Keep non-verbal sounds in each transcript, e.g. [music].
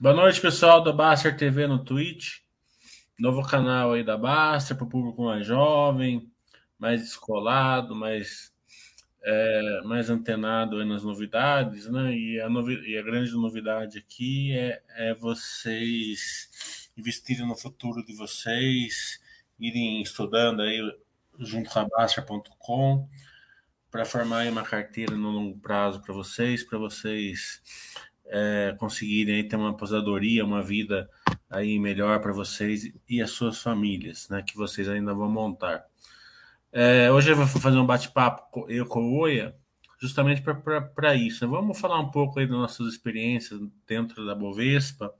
Boa noite, pessoal da Baster TV no Twitch. Novo canal aí da Baster para o público mais jovem, mais descolado, mais, é, mais antenado nas novidades, né? E a, novi e a grande novidade aqui é, é vocês investirem no futuro de vocês, irem estudando aí junto com a Baster.com para formar uma carteira no longo prazo para vocês, para vocês é, conseguirem ter uma aposentadoria, uma vida aí melhor para vocês e as suas famílias, né, que vocês ainda vão montar. É, hoje eu vou fazer um bate-papo eu com o Oia, justamente para isso. Né? Vamos falar um pouco aí das nossas experiências dentro da Bovespa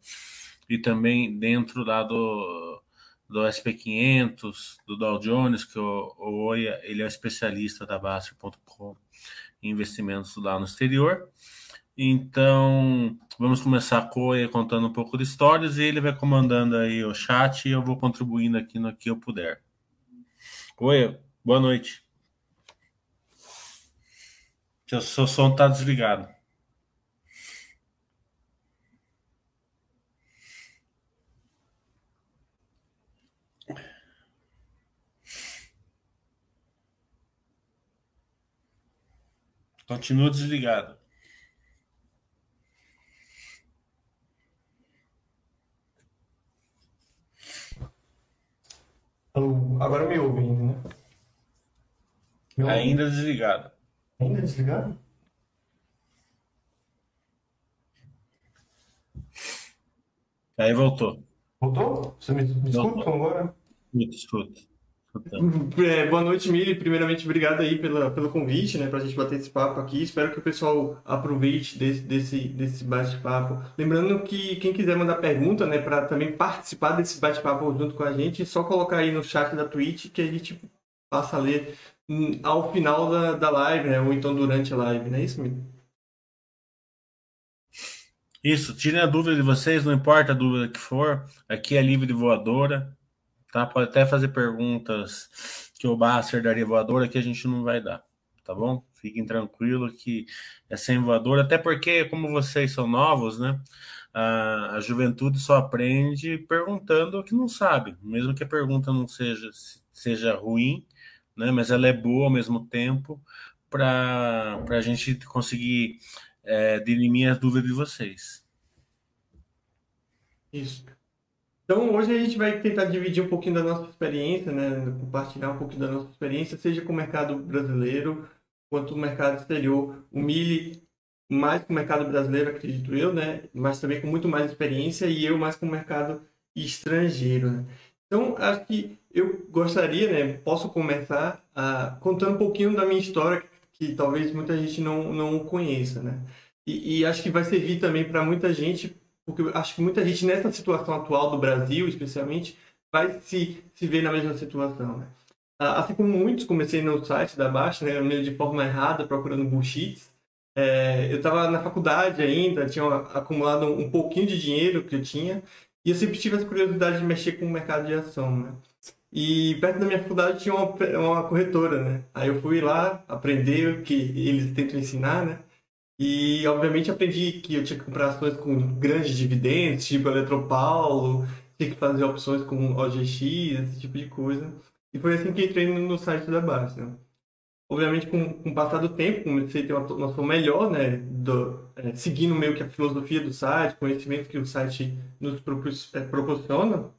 e também dentro lá do, do SP500, do Dow Jones, que o, o Oia ele é especialista da Baster.com investimentos lá no exterior. Então, vamos começar com ele contando um pouco de histórias e ele vai comandando aí o chat e eu vou contribuindo aqui no que eu puder. Oi, boa noite. Seu, seu som está desligado. Continua desligado. Agora me ouve ainda, né? Me ouve? Ainda desligado. Ainda desligado? Aí voltou. Voltou? Você me, me escuta agora? Me escuta. [laughs] É, boa noite, Mili. Primeiramente, obrigado aí pela, pelo convite, né, para a gente bater esse papo aqui. Espero que o pessoal aproveite desse, desse, desse bate-papo. Lembrando que quem quiser mandar pergunta, né, para também participar desse bate-papo junto com a gente, é só colocar aí no chat da Twitch que a gente passa a ler hum, ao final da, da live, né, ou então durante a live, não é isso, Mili? Isso, tirem a dúvida de vocês, não importa a dúvida que for, aqui é livre voadora, tá? Pode até fazer perguntas que o Basser daria voadora que a gente não vai dar, tá bom? Fiquem tranquilos que é sem voadora, até porque, como vocês são novos, né? A, a juventude só aprende perguntando o que não sabe, mesmo que a pergunta não seja, seja ruim, né? Mas ela é boa ao mesmo tempo para a gente conseguir é, dirimir as dúvidas de vocês. Isso. Então, hoje a gente vai tentar dividir um pouquinho da nossa experiência, né? compartilhar um pouquinho da nossa experiência, seja com o mercado brasileiro quanto o mercado exterior. O Mili mais com o mercado brasileiro, acredito eu, né? mas também com muito mais experiência, e eu mais com o mercado estrangeiro. Né? Então, acho que eu gostaria, né? posso começar uh, contando um pouquinho da minha história, que talvez muita gente não, não conheça. Né? E, e acho que vai servir também para muita gente porque acho que muita gente nessa situação atual do Brasil, especialmente, vai se, se ver na mesma situação. Né? Ah, assim como muitos, comecei no site da Baixa, né, meio de forma errada, procurando bullshits. É, eu estava na faculdade ainda, tinha acumulado um pouquinho de dinheiro que eu tinha, e eu sempre tive essa curiosidade de mexer com o mercado de ação, né? E perto da minha faculdade tinha uma, uma corretora, né? Aí eu fui lá aprender o que eles tentam ensinar, né? E, obviamente, aprendi que eu tinha que comprar ações com grandes dividendos, tipo Eletropaulo, tinha que fazer opções com OGX, esse tipo de coisa. E foi assim que entrei no site da. Né? Obviamente, com, com o passar do tempo, comecei a ter uma noção melhor, né, do, é, seguindo meio que a filosofia do site, conhecimento que o site nos é, proporciona.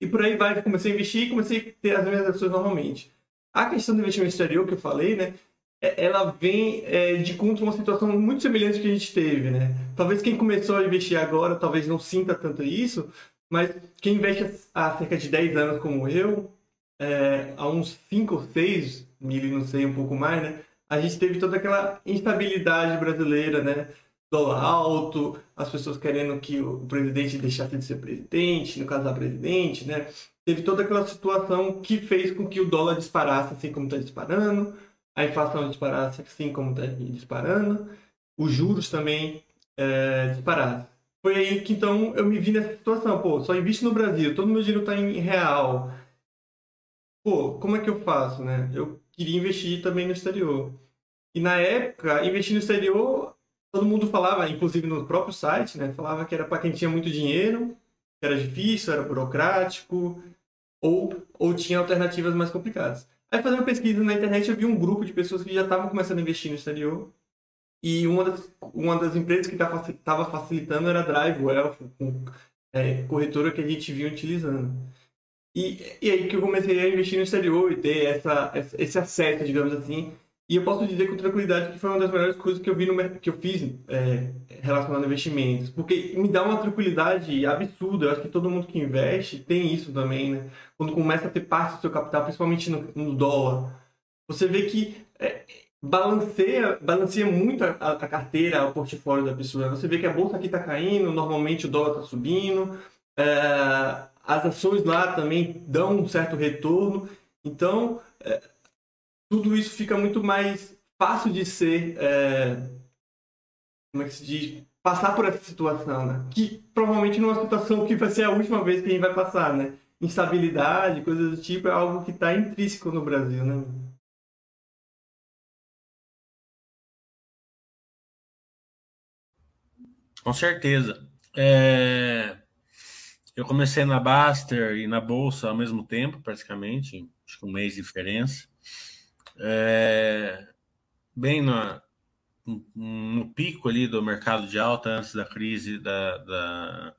E por aí vai, comecei a investir e comecei a ter as minhas ações normalmente. A questão do investimento exterior que eu falei, né, ela vem é, de contra uma situação muito semelhante que a gente teve, né? Talvez quem começou a investir agora talvez não sinta tanto isso, mas quem investe há cerca de 10 anos como eu, é, há uns 5 ou 6, mil não sei, um pouco mais, né? A gente teve toda aquela instabilidade brasileira, né? Dólar alto, as pessoas querendo que o presidente deixasse de ser presidente, no caso da presidente, né? Teve toda aquela situação que fez com que o dólar disparasse assim como está disparando, a inflação disparasse assim como está disparando, os juros também é, disparassem. Foi aí que então eu me vi nessa situação, pô, só invisto no Brasil, todo meu dinheiro está em real. Pô, como é que eu faço, né? Eu queria investir também no exterior. E na época, investir no exterior todo mundo falava, inclusive no próprio site, né? Falava que era para quem tinha muito dinheiro, que era difícil, era burocrático, ou, ou tinha alternativas mais complicadas. Aí fazendo pesquisa na internet eu vi um grupo de pessoas que já estavam começando a investir no exterior e uma das, uma das empresas que estava facilitando era a Drive Wealth, é, corretora que a gente vinha utilizando. E, e aí que eu comecei a investir no exterior e ter essa, esse acesso, digamos assim. E eu posso dizer com tranquilidade que foi uma das melhores coisas que eu vi no que eu fiz é, relacionado a investimentos, porque me dá uma tranquilidade absurda. Eu acho que todo mundo que investe tem isso também, né? Quando começa a ter parte do seu capital, principalmente no, no dólar, você vê que é, balanceia, balanceia muito a, a, carteira, o portfólio da pessoa. Você vê que a bolsa aqui está caindo, normalmente o dólar está subindo, é, as ações lá também dão um certo retorno. Então, é, tudo isso fica muito mais fácil de ser. É, como é que se diz? Passar por essa situação, né? Que provavelmente não é uma situação que vai ser a última vez que a gente vai passar, né? Instabilidade, coisas do tipo, é algo que está intrínseco no Brasil, né? Com certeza. É... Eu comecei na Baster e na Bolsa ao mesmo tempo, praticamente, acho que um mês de diferença. É... Bem na... no pico ali do mercado de alta, antes da crise da, da...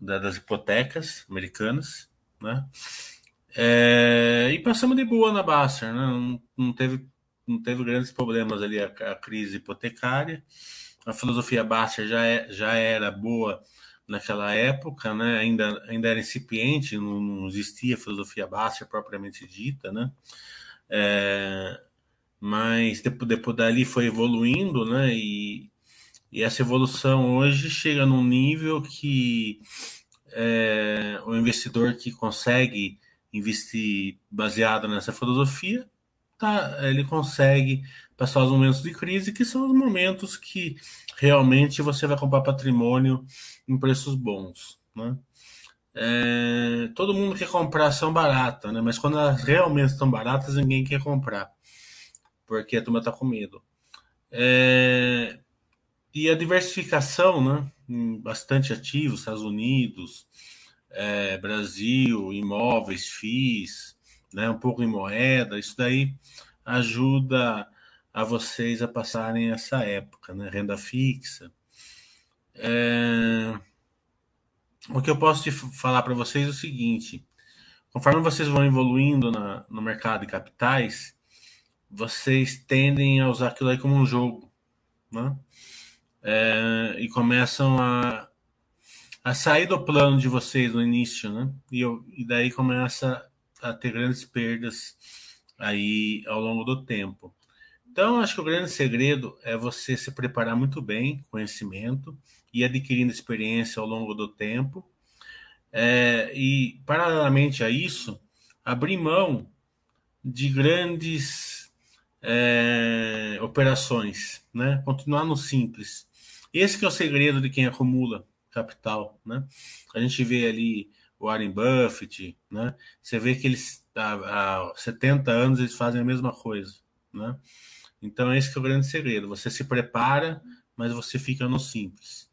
Da... das hipotecas americanas, né? É... E passamos de boa na Baster, né? Não, não, teve, não teve grandes problemas ali a, a crise hipotecária a filosofia Basser já, é, já era boa naquela época, né? ainda, ainda era incipiente, não, não existia filosofia Basser propriamente dita, né? É, mas depois, depois dali foi evoluindo, né? E, e essa evolução hoje chega num nível que é, o investidor que consegue investir baseado nessa filosofia, tá, ele consegue passar os momentos de crise, que são os momentos que realmente você vai comprar patrimônio em preços bons. Né? É, todo mundo quer comprar ação barata, né? mas quando elas realmente estão baratas, ninguém quer comprar, porque a turma está com medo. É, e a diversificação, né? bastante ativo, Estados Unidos, é, Brasil, imóveis, FIIs, né? um pouco em moeda, isso daí ajuda a vocês a passarem essa época, né? Renda fixa. É... O que eu posso te falar para vocês é o seguinte: conforme vocês vão evoluindo na, no mercado de capitais, vocês tendem a usar aquilo aí como um jogo, né? É... e começam a, a sair do plano de vocês no início, né? E, eu, e daí começa a ter grandes perdas aí ao longo do tempo. Então, acho que o grande segredo é você se preparar muito bem, conhecimento, e adquirindo experiência ao longo do tempo. É, e, paralelamente a isso, abrir mão de grandes é, operações, né? continuar no simples. Esse é o segredo de quem acumula capital. Né? A gente vê ali o Warren Buffett, né? você vê que eles há, há 70 anos eles fazem a mesma coisa. Né? Então, esse é o grande segredo. Você se prepara, mas você fica no simples.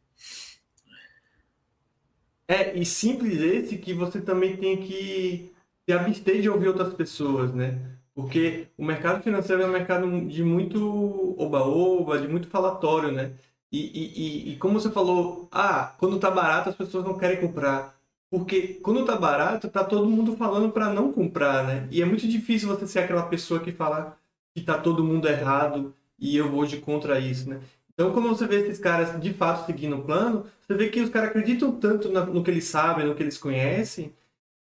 É, e simples esse que você também tem que se abster de ouvir outras pessoas, né? Porque o mercado financeiro é um mercado de muito oba-oba, de muito falatório, né? E, e, e, como você falou, ah, quando tá barato as pessoas não querem comprar. Porque quando tá barato, tá todo mundo falando para não comprar, né? E é muito difícil você ser aquela pessoa que fala, que tá todo mundo errado e eu vou de contra isso, né? Então, quando você vê esses caras de fato seguindo o plano, você vê que os caras acreditam tanto no que eles sabem, no que eles conhecem,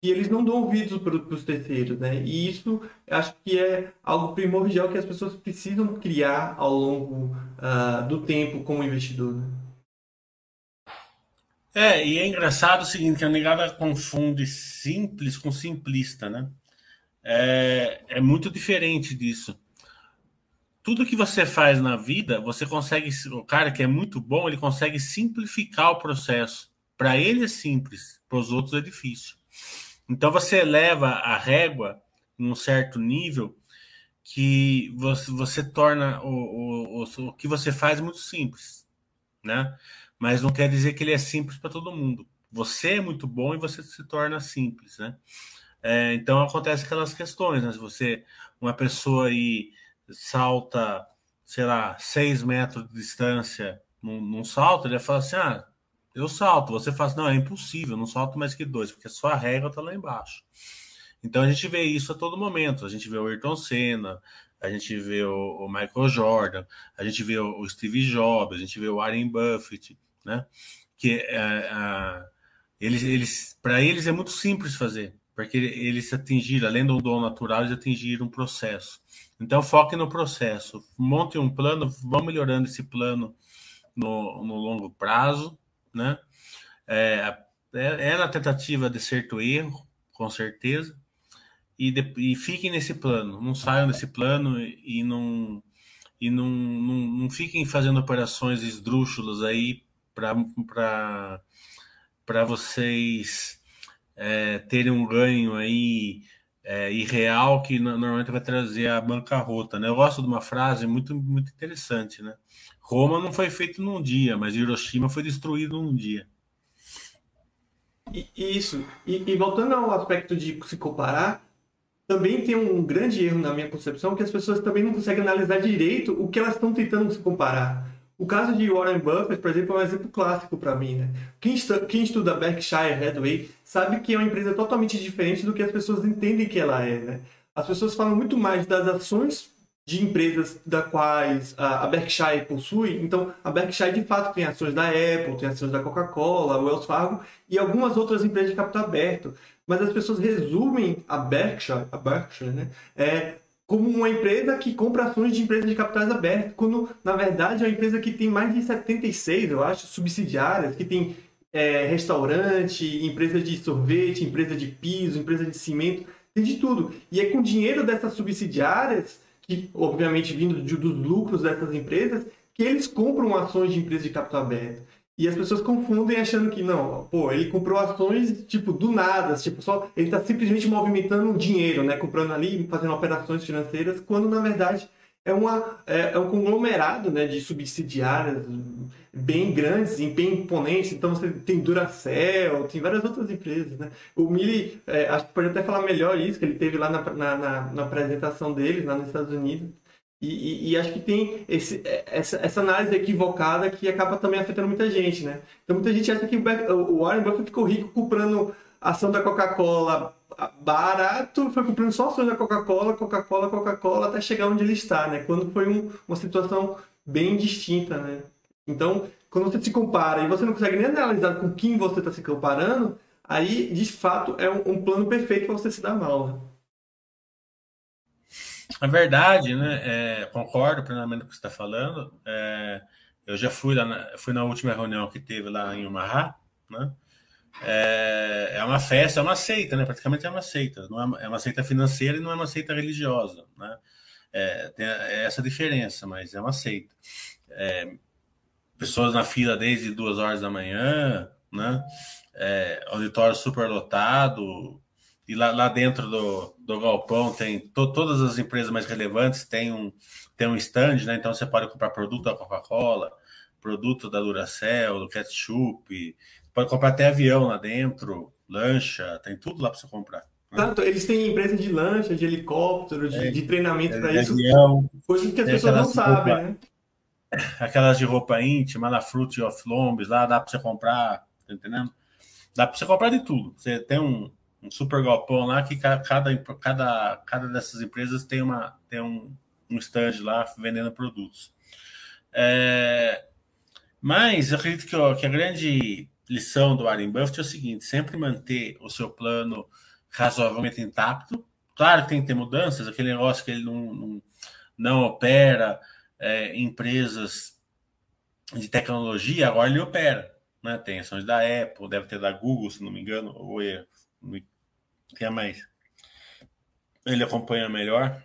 que eles não dão ouvidos para os terceiros, né? E isso acho que é algo primordial que as pessoas precisam criar ao longo uh, do tempo como investidor. Né? É, e é engraçado o seguinte, que a negada confunde simples com simplista, né? É, é muito diferente disso tudo que você faz na vida, você consegue. O cara que é muito bom, ele consegue simplificar o processo. Para ele é simples, para os outros é difícil. Então você eleva a régua em um certo nível que você, você torna o, o, o, o que você faz muito simples. né? Mas não quer dizer que ele é simples para todo mundo. Você é muito bom e você se torna simples, né? É, então acontece aquelas questões, né? Se você, uma pessoa aí salta, sei lá, seis metros de distância num, num salto, ele vai falar assim: ah, eu salto. Você fala assim, não, é impossível, não salto mais que dois, porque a sua régua está lá embaixo. Então a gente vê isso a todo momento. A gente vê o Ayrton Senna, a gente vê o, o Michael Jordan, a gente vê o, o, Steve Jobs, a gente vê o Warren Buffett, né? Que é, é, eles, eles para eles é muito simples fazer, porque eles atingiram, além do dom natural, eles atingiram um processo. Então foque no processo, monte um plano, vão melhorando esse plano no, no longo prazo, né? É, é, é na tentativa de certo erro, com certeza, e, de, e fiquem nesse plano, não saiam desse plano e não e não, não, não fiquem fazendo operações esdrúxulas aí para vocês é, terem um ganho aí é, irreal que normalmente vai trazer a bancarrota. Né? Eu gosto de uma frase muito, muito interessante. Né? Roma não foi feito num dia, mas Hiroshima foi destruído num dia. Isso. E, e voltando ao aspecto de se comparar, também tem um grande erro na minha concepção que as pessoas também não conseguem analisar direito o que elas estão tentando se comparar. O caso de Warren Buffett, por exemplo, é um exemplo clássico para mim. Né? Quem, estuda, quem estuda Berkshire Hathaway sabe que é uma empresa totalmente diferente do que as pessoas entendem que ela é. Né? As pessoas falam muito mais das ações de empresas da quais a Berkshire possui. Então, a Berkshire de fato tem ações da Apple, tem ações da Coca-Cola, Wells Fargo e algumas outras empresas de capital aberto mas as pessoas resumem a Berkshire, a Berkshire né, é, como uma empresa que compra ações de empresas de capitais abertos, quando na verdade é uma empresa que tem mais de 76, eu acho, subsidiárias, que tem é, restaurante, empresa de sorvete, empresa de piso, empresa de cimento, tem de tudo. E é com dinheiro dessas subsidiárias, que obviamente vindo de, dos lucros dessas empresas, que eles compram ações de empresas de capital aberto. E as pessoas confundem achando que não, pô, ele comprou ações tipo do nada, tipo só ele está simplesmente movimentando dinheiro, né, comprando ali, fazendo operações financeiras, quando na verdade é uma é, é um conglomerado, né, de subsidiárias bem grandes, bem imponentes. Então você tem Duracell, tem várias outras empresas, né? O Mili, é, acho que pode até falar melhor isso que ele teve lá na, na, na, na apresentação dele lá nos Estados Unidos e, e, e, acho que tem esse, essa, essa, análise equivocada que acaba também afetando muita gente, né? Então muita gente acha que o Warren Buffett ficou rico comprando ação da Coca-Cola barato, foi comprando só ações da Coca-Cola, Coca-Cola, Coca-Cola, até chegar onde ele está, né? Quando foi um, uma situação bem distinta, né? Então, quando você se compara e você não consegue nem analisar com quem você está se comparando, aí, de fato, é um, um plano perfeito para você se dar mal, né? É verdade, né? É, concordo plenamente com o que você está falando. É, eu já fui lá, na, fui na última reunião que teve lá em Omaha, né? É, é, uma festa, é uma seita, né? Praticamente é uma seita. Não é, é uma seita financeira e não é uma seita religiosa, né? É, tem essa diferença, mas é uma seita. É, pessoas na fila desde duas horas da manhã, né? É, auditório super lotado, e lá, lá dentro do, do galpão tem to, todas as empresas mais relevantes tem um, tem um stand, né? Então você pode comprar produto da Coca-Cola, produto da Duracell, do ketchup, pode comprar até avião lá dentro, lancha, tem tudo lá para você comprar. Né? Tanto, eles têm empresa de lancha, de helicóptero, de, é, de treinamento para isso. Avião, coisa que as pessoas não sabem, roupa, né? [laughs] Aquelas de roupa íntima, na Fruit of Lombs, lá dá para você comprar, tá entendendo? Dá para você comprar de tudo. Você tem um, um super galpão lá que cada, cada, cada dessas empresas tem, uma, tem um, um stand lá vendendo produtos. É, mas eu acredito que, ó, que a grande lição do Warren Buffett é o seguinte: sempre manter o seu plano razoavelmente intacto. Claro que tem que ter mudanças, aquele negócio que ele não, não, não opera é, empresas de tecnologia, agora ele opera. Né? Tem ações da Apple, deve ter da Google, se não me engano, ou é, que é mais. Ele acompanha melhor.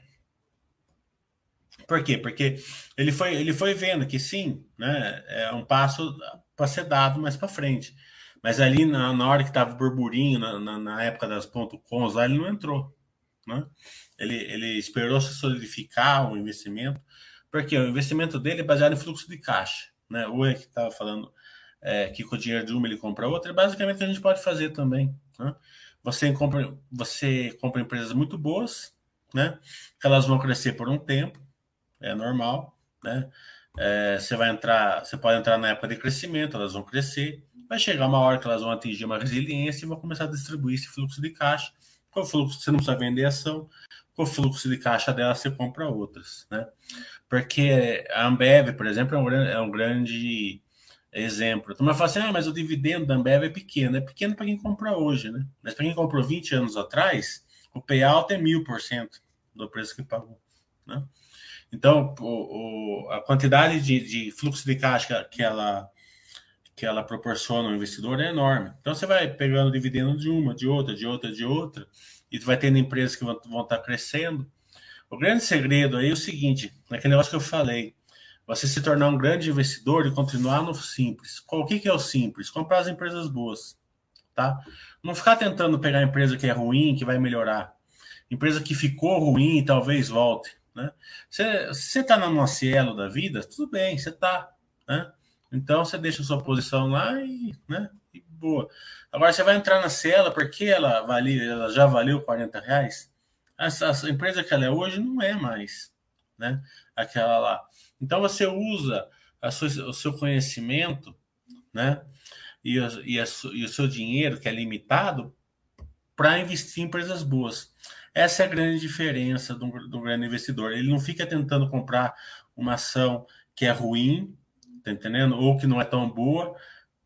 Por quê? Porque ele foi, ele foi vendo que sim, né, é um passo para ser dado mais para frente. Mas ali na, na hora que estava burburinho, na, na, na, época das ponto .coms, lá ele não entrou. Né? Ele, ele esperou se solidificar o investimento, porque o investimento dele é baseado em fluxo de caixa. né? O que estava falando é, que com o dinheiro de uma ele compra outra, é basicamente o a gente pode fazer também. Né? Você, compra, você compra empresas muito boas, né? Elas vão crescer por um tempo, é normal, né? É, você vai entrar, você pode entrar na época de crescimento, elas vão crescer, vai chegar uma hora que elas vão atingir uma resiliência e vão começar a distribuir esse fluxo de caixa. Com o fluxo, você não precisa vender ação, com o fluxo de caixa dela você compra outras, né? Porque a Ambev, por exemplo, é um é um grande exemplo. Então, fala assim, ah, mas o dividendo da Ambev é pequeno. É pequeno para quem compra hoje, né? Mas para quem comprou 20 anos atrás, o payout é mil por cento do preço que pagou, né? Então, o, o, a quantidade de, de, fluxo de caixa que ela, que ela proporciona ao investidor é enorme. Então, você vai pegando dividendo de uma, de outra, de outra, de outra, e vai tendo empresas que vão, vão estar crescendo. O grande segredo aí é o seguinte, naquele negócio que eu falei, você se tornar um grande investidor e continuar no simples. O que, que é o simples? Comprar as empresas boas, tá? Não ficar tentando pegar a empresa que é ruim, que vai melhorar. Empresa que ficou ruim e talvez volte. Né? Se você está na cielo da vida, tudo bem, você está. Né? Então você deixa a sua posição lá e, né, e boa. Agora você vai entrar na Cielo porque ela, vale, ela já valeu 40 reais. Essa, essa, empresa que ela é hoje não é mais né, aquela lá. Então você usa sua, o seu conhecimento né, e, e, a, e o seu dinheiro, que é limitado, para investir em empresas boas. Essa é a grande diferença do, do grande investidor. Ele não fica tentando comprar uma ação que é ruim, tá entendendo? Ou que não é tão boa,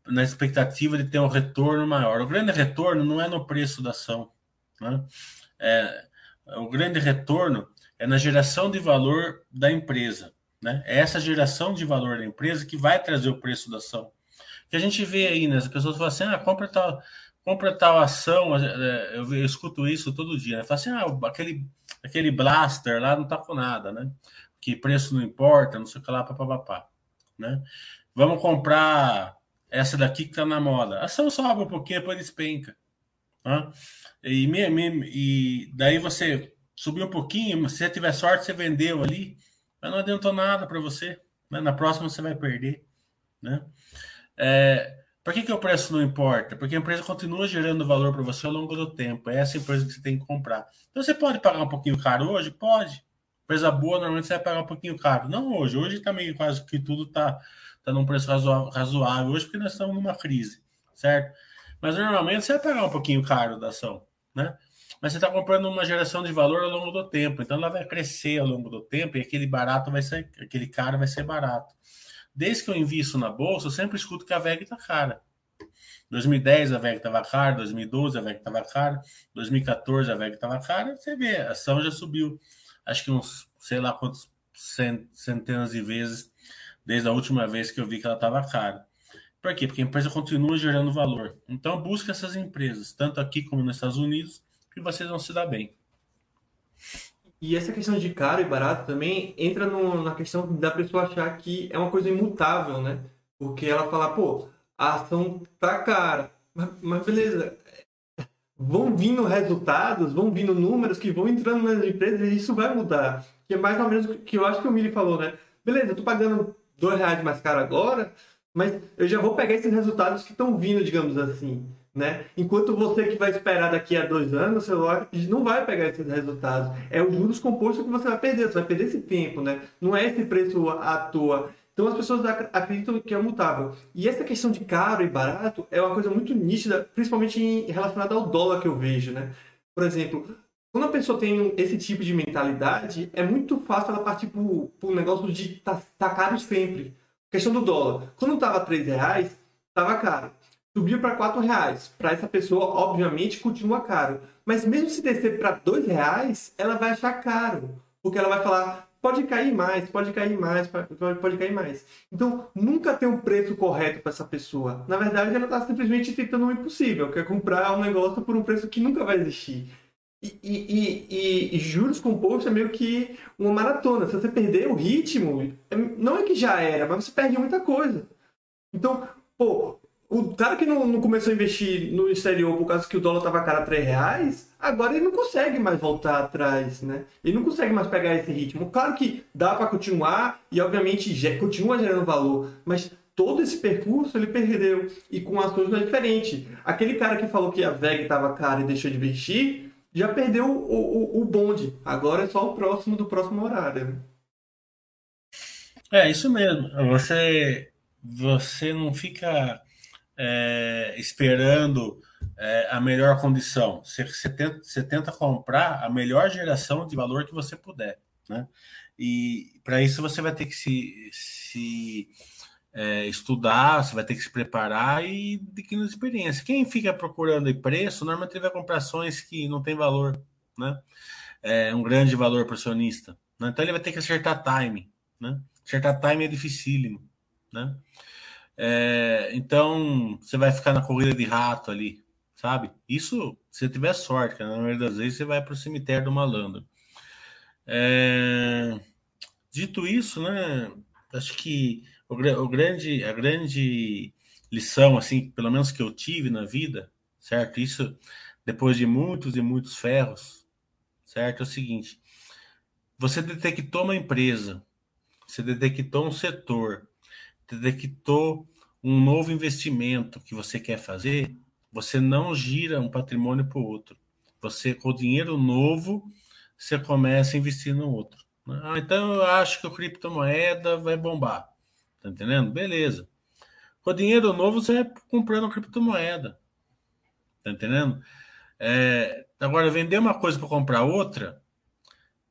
na expectativa de ter um retorno maior. O grande retorno não é no preço da ação. Né? É, o grande retorno é na geração de valor da empresa. Né? É essa geração de valor da empresa que vai trazer o preço da ação. Que a gente vê aí, né? As pessoas falam assim: ah, compra tal, compra tal ação, é, eu, eu escuto isso todo dia, né? Fala assim, ah, aquele, aquele blaster lá não tá com nada, né? Que preço não importa, não sei o que lá, papapá, né? Vamos comprar essa daqui que tá na moda. A ação sobe um pouquinho, depois despenca. Né? E, me, e daí você subiu um pouquinho, se você tiver sorte, você vendeu ali, mas não adiantou nada para você. Né? Na próxima você vai perder, né? É, por que, que o preço não importa? Porque a empresa continua gerando valor para você ao longo do tempo. É essa empresa que você tem que comprar. Então você pode pagar um pouquinho caro hoje? Pode. Empresa boa, normalmente você vai pagar um pouquinho caro. Não hoje. Hoje também quase que tudo está tá num preço razoável hoje, porque nós estamos numa crise, certo? Mas normalmente você vai pagar um pouquinho caro da ação, né? Mas você está comprando uma geração de valor ao longo do tempo. Então ela vai crescer ao longo do tempo e aquele barato vai ser, aquele caro vai ser barato. Desde que eu invisto na bolsa, eu sempre escuto que a VEG está cara. 2010 a VEG estava cara, 2012 a VEG estava cara, 2014 a VEG estava cara, você vê, a ação já subiu, acho que uns, sei lá quantos centenas de vezes desde a última vez que eu vi que ela estava cara. Por quê? Porque a empresa continua gerando valor. Então busca essas empresas, tanto aqui como nos Estados Unidos, que vocês vão se dar bem. E essa questão de caro e barato também entra no, na questão da pessoa achar que é uma coisa imutável, né? Porque ela fala, pô, a ação tá cara, mas, mas beleza, vão vindo resultados, vão vindo números que vão entrando nas empresas e isso vai mudar. Que é mais ou menos o que eu acho que o Mili falou, né? Beleza, eu tô pagando dois reais mais caro agora, mas eu já vou pegar esses resultados que estão vindo, digamos assim né? Enquanto você que vai esperar daqui a dois anos, o celular não vai pegar esses resultados. É os juros compostos que você vai perder, você vai perder esse tempo, né? Não é esse preço à toa. Então as pessoas acreditam que é mutável. E essa questão de caro e barato é uma coisa muito nítida, principalmente relacionada ao dólar que eu vejo, né? Por exemplo, quando a pessoa tem esse tipo de mentalidade, é muito fácil ela partir para o negócio de tá, tá caro sempre. Questão do dólar. Quando estava 3 reais, estava caro subiu para quatro reais. Para essa pessoa, obviamente, continua caro. Mas mesmo se descer para dois reais, ela vai achar caro, porque ela vai falar pode cair mais, pode cair mais, pode, cair mais. Então, nunca tem um preço correto para essa pessoa. Na verdade, ela está simplesmente tentando o impossível, que é comprar um negócio por um preço que nunca vai existir. E, e, e, e, juros compostos é meio que uma maratona. Se você perder o ritmo, é, não é que já era, mas você perde muita coisa. Então, pô, o cara que não, não, começou a investir no exterior por causa que o dólar estava cara a 3 reais, agora ele não consegue mais voltar atrás, né? Ele não consegue mais pegar esse ritmo. Claro que dá para continuar e, obviamente, continua gerando valor, mas todo esse percurso ele perdeu. E com ações não é diferente. Aquele cara que falou que a VEG estava cara e deixou de investir, já perdeu o, o, o, bonde. Agora é só o próximo do próximo horário. É, isso mesmo. Você, você não fica é, esperando é, a melhor condição. Você, você, tenta, você tenta comprar a melhor geração de valor que você puder. Né? E para isso você vai ter que se, se é, estudar, você vai ter que se preparar e adquirir experiência. Quem fica procurando preço, normalmente vai comprar ações que não tem valor, né? É um grande valor para o acionista. Né? Então ele vai ter que acertar time, né? Acertar time é dificílimo, né? É, então você vai ficar na corrida de rato ali, sabe? Isso se tiver sorte, na maioria das vezes você vai para o cemitério do malandro. É, dito isso, né? Acho que o, o, grande, a grande lição, assim, pelo menos que eu tive na vida, certo? Isso depois de muitos e muitos ferros, certo? É o seguinte: você detectou uma empresa, você detectou um setor, detectou um novo investimento que você quer fazer, você não gira um patrimônio para o outro. Você, com o dinheiro novo, você começa a investir no outro. Ah, então eu acho que o criptomoeda vai bombar. Tá entendendo? Beleza. Com dinheiro novo, você vai comprando criptomoeda. Tá entendendo? É, agora, vender uma coisa para comprar outra,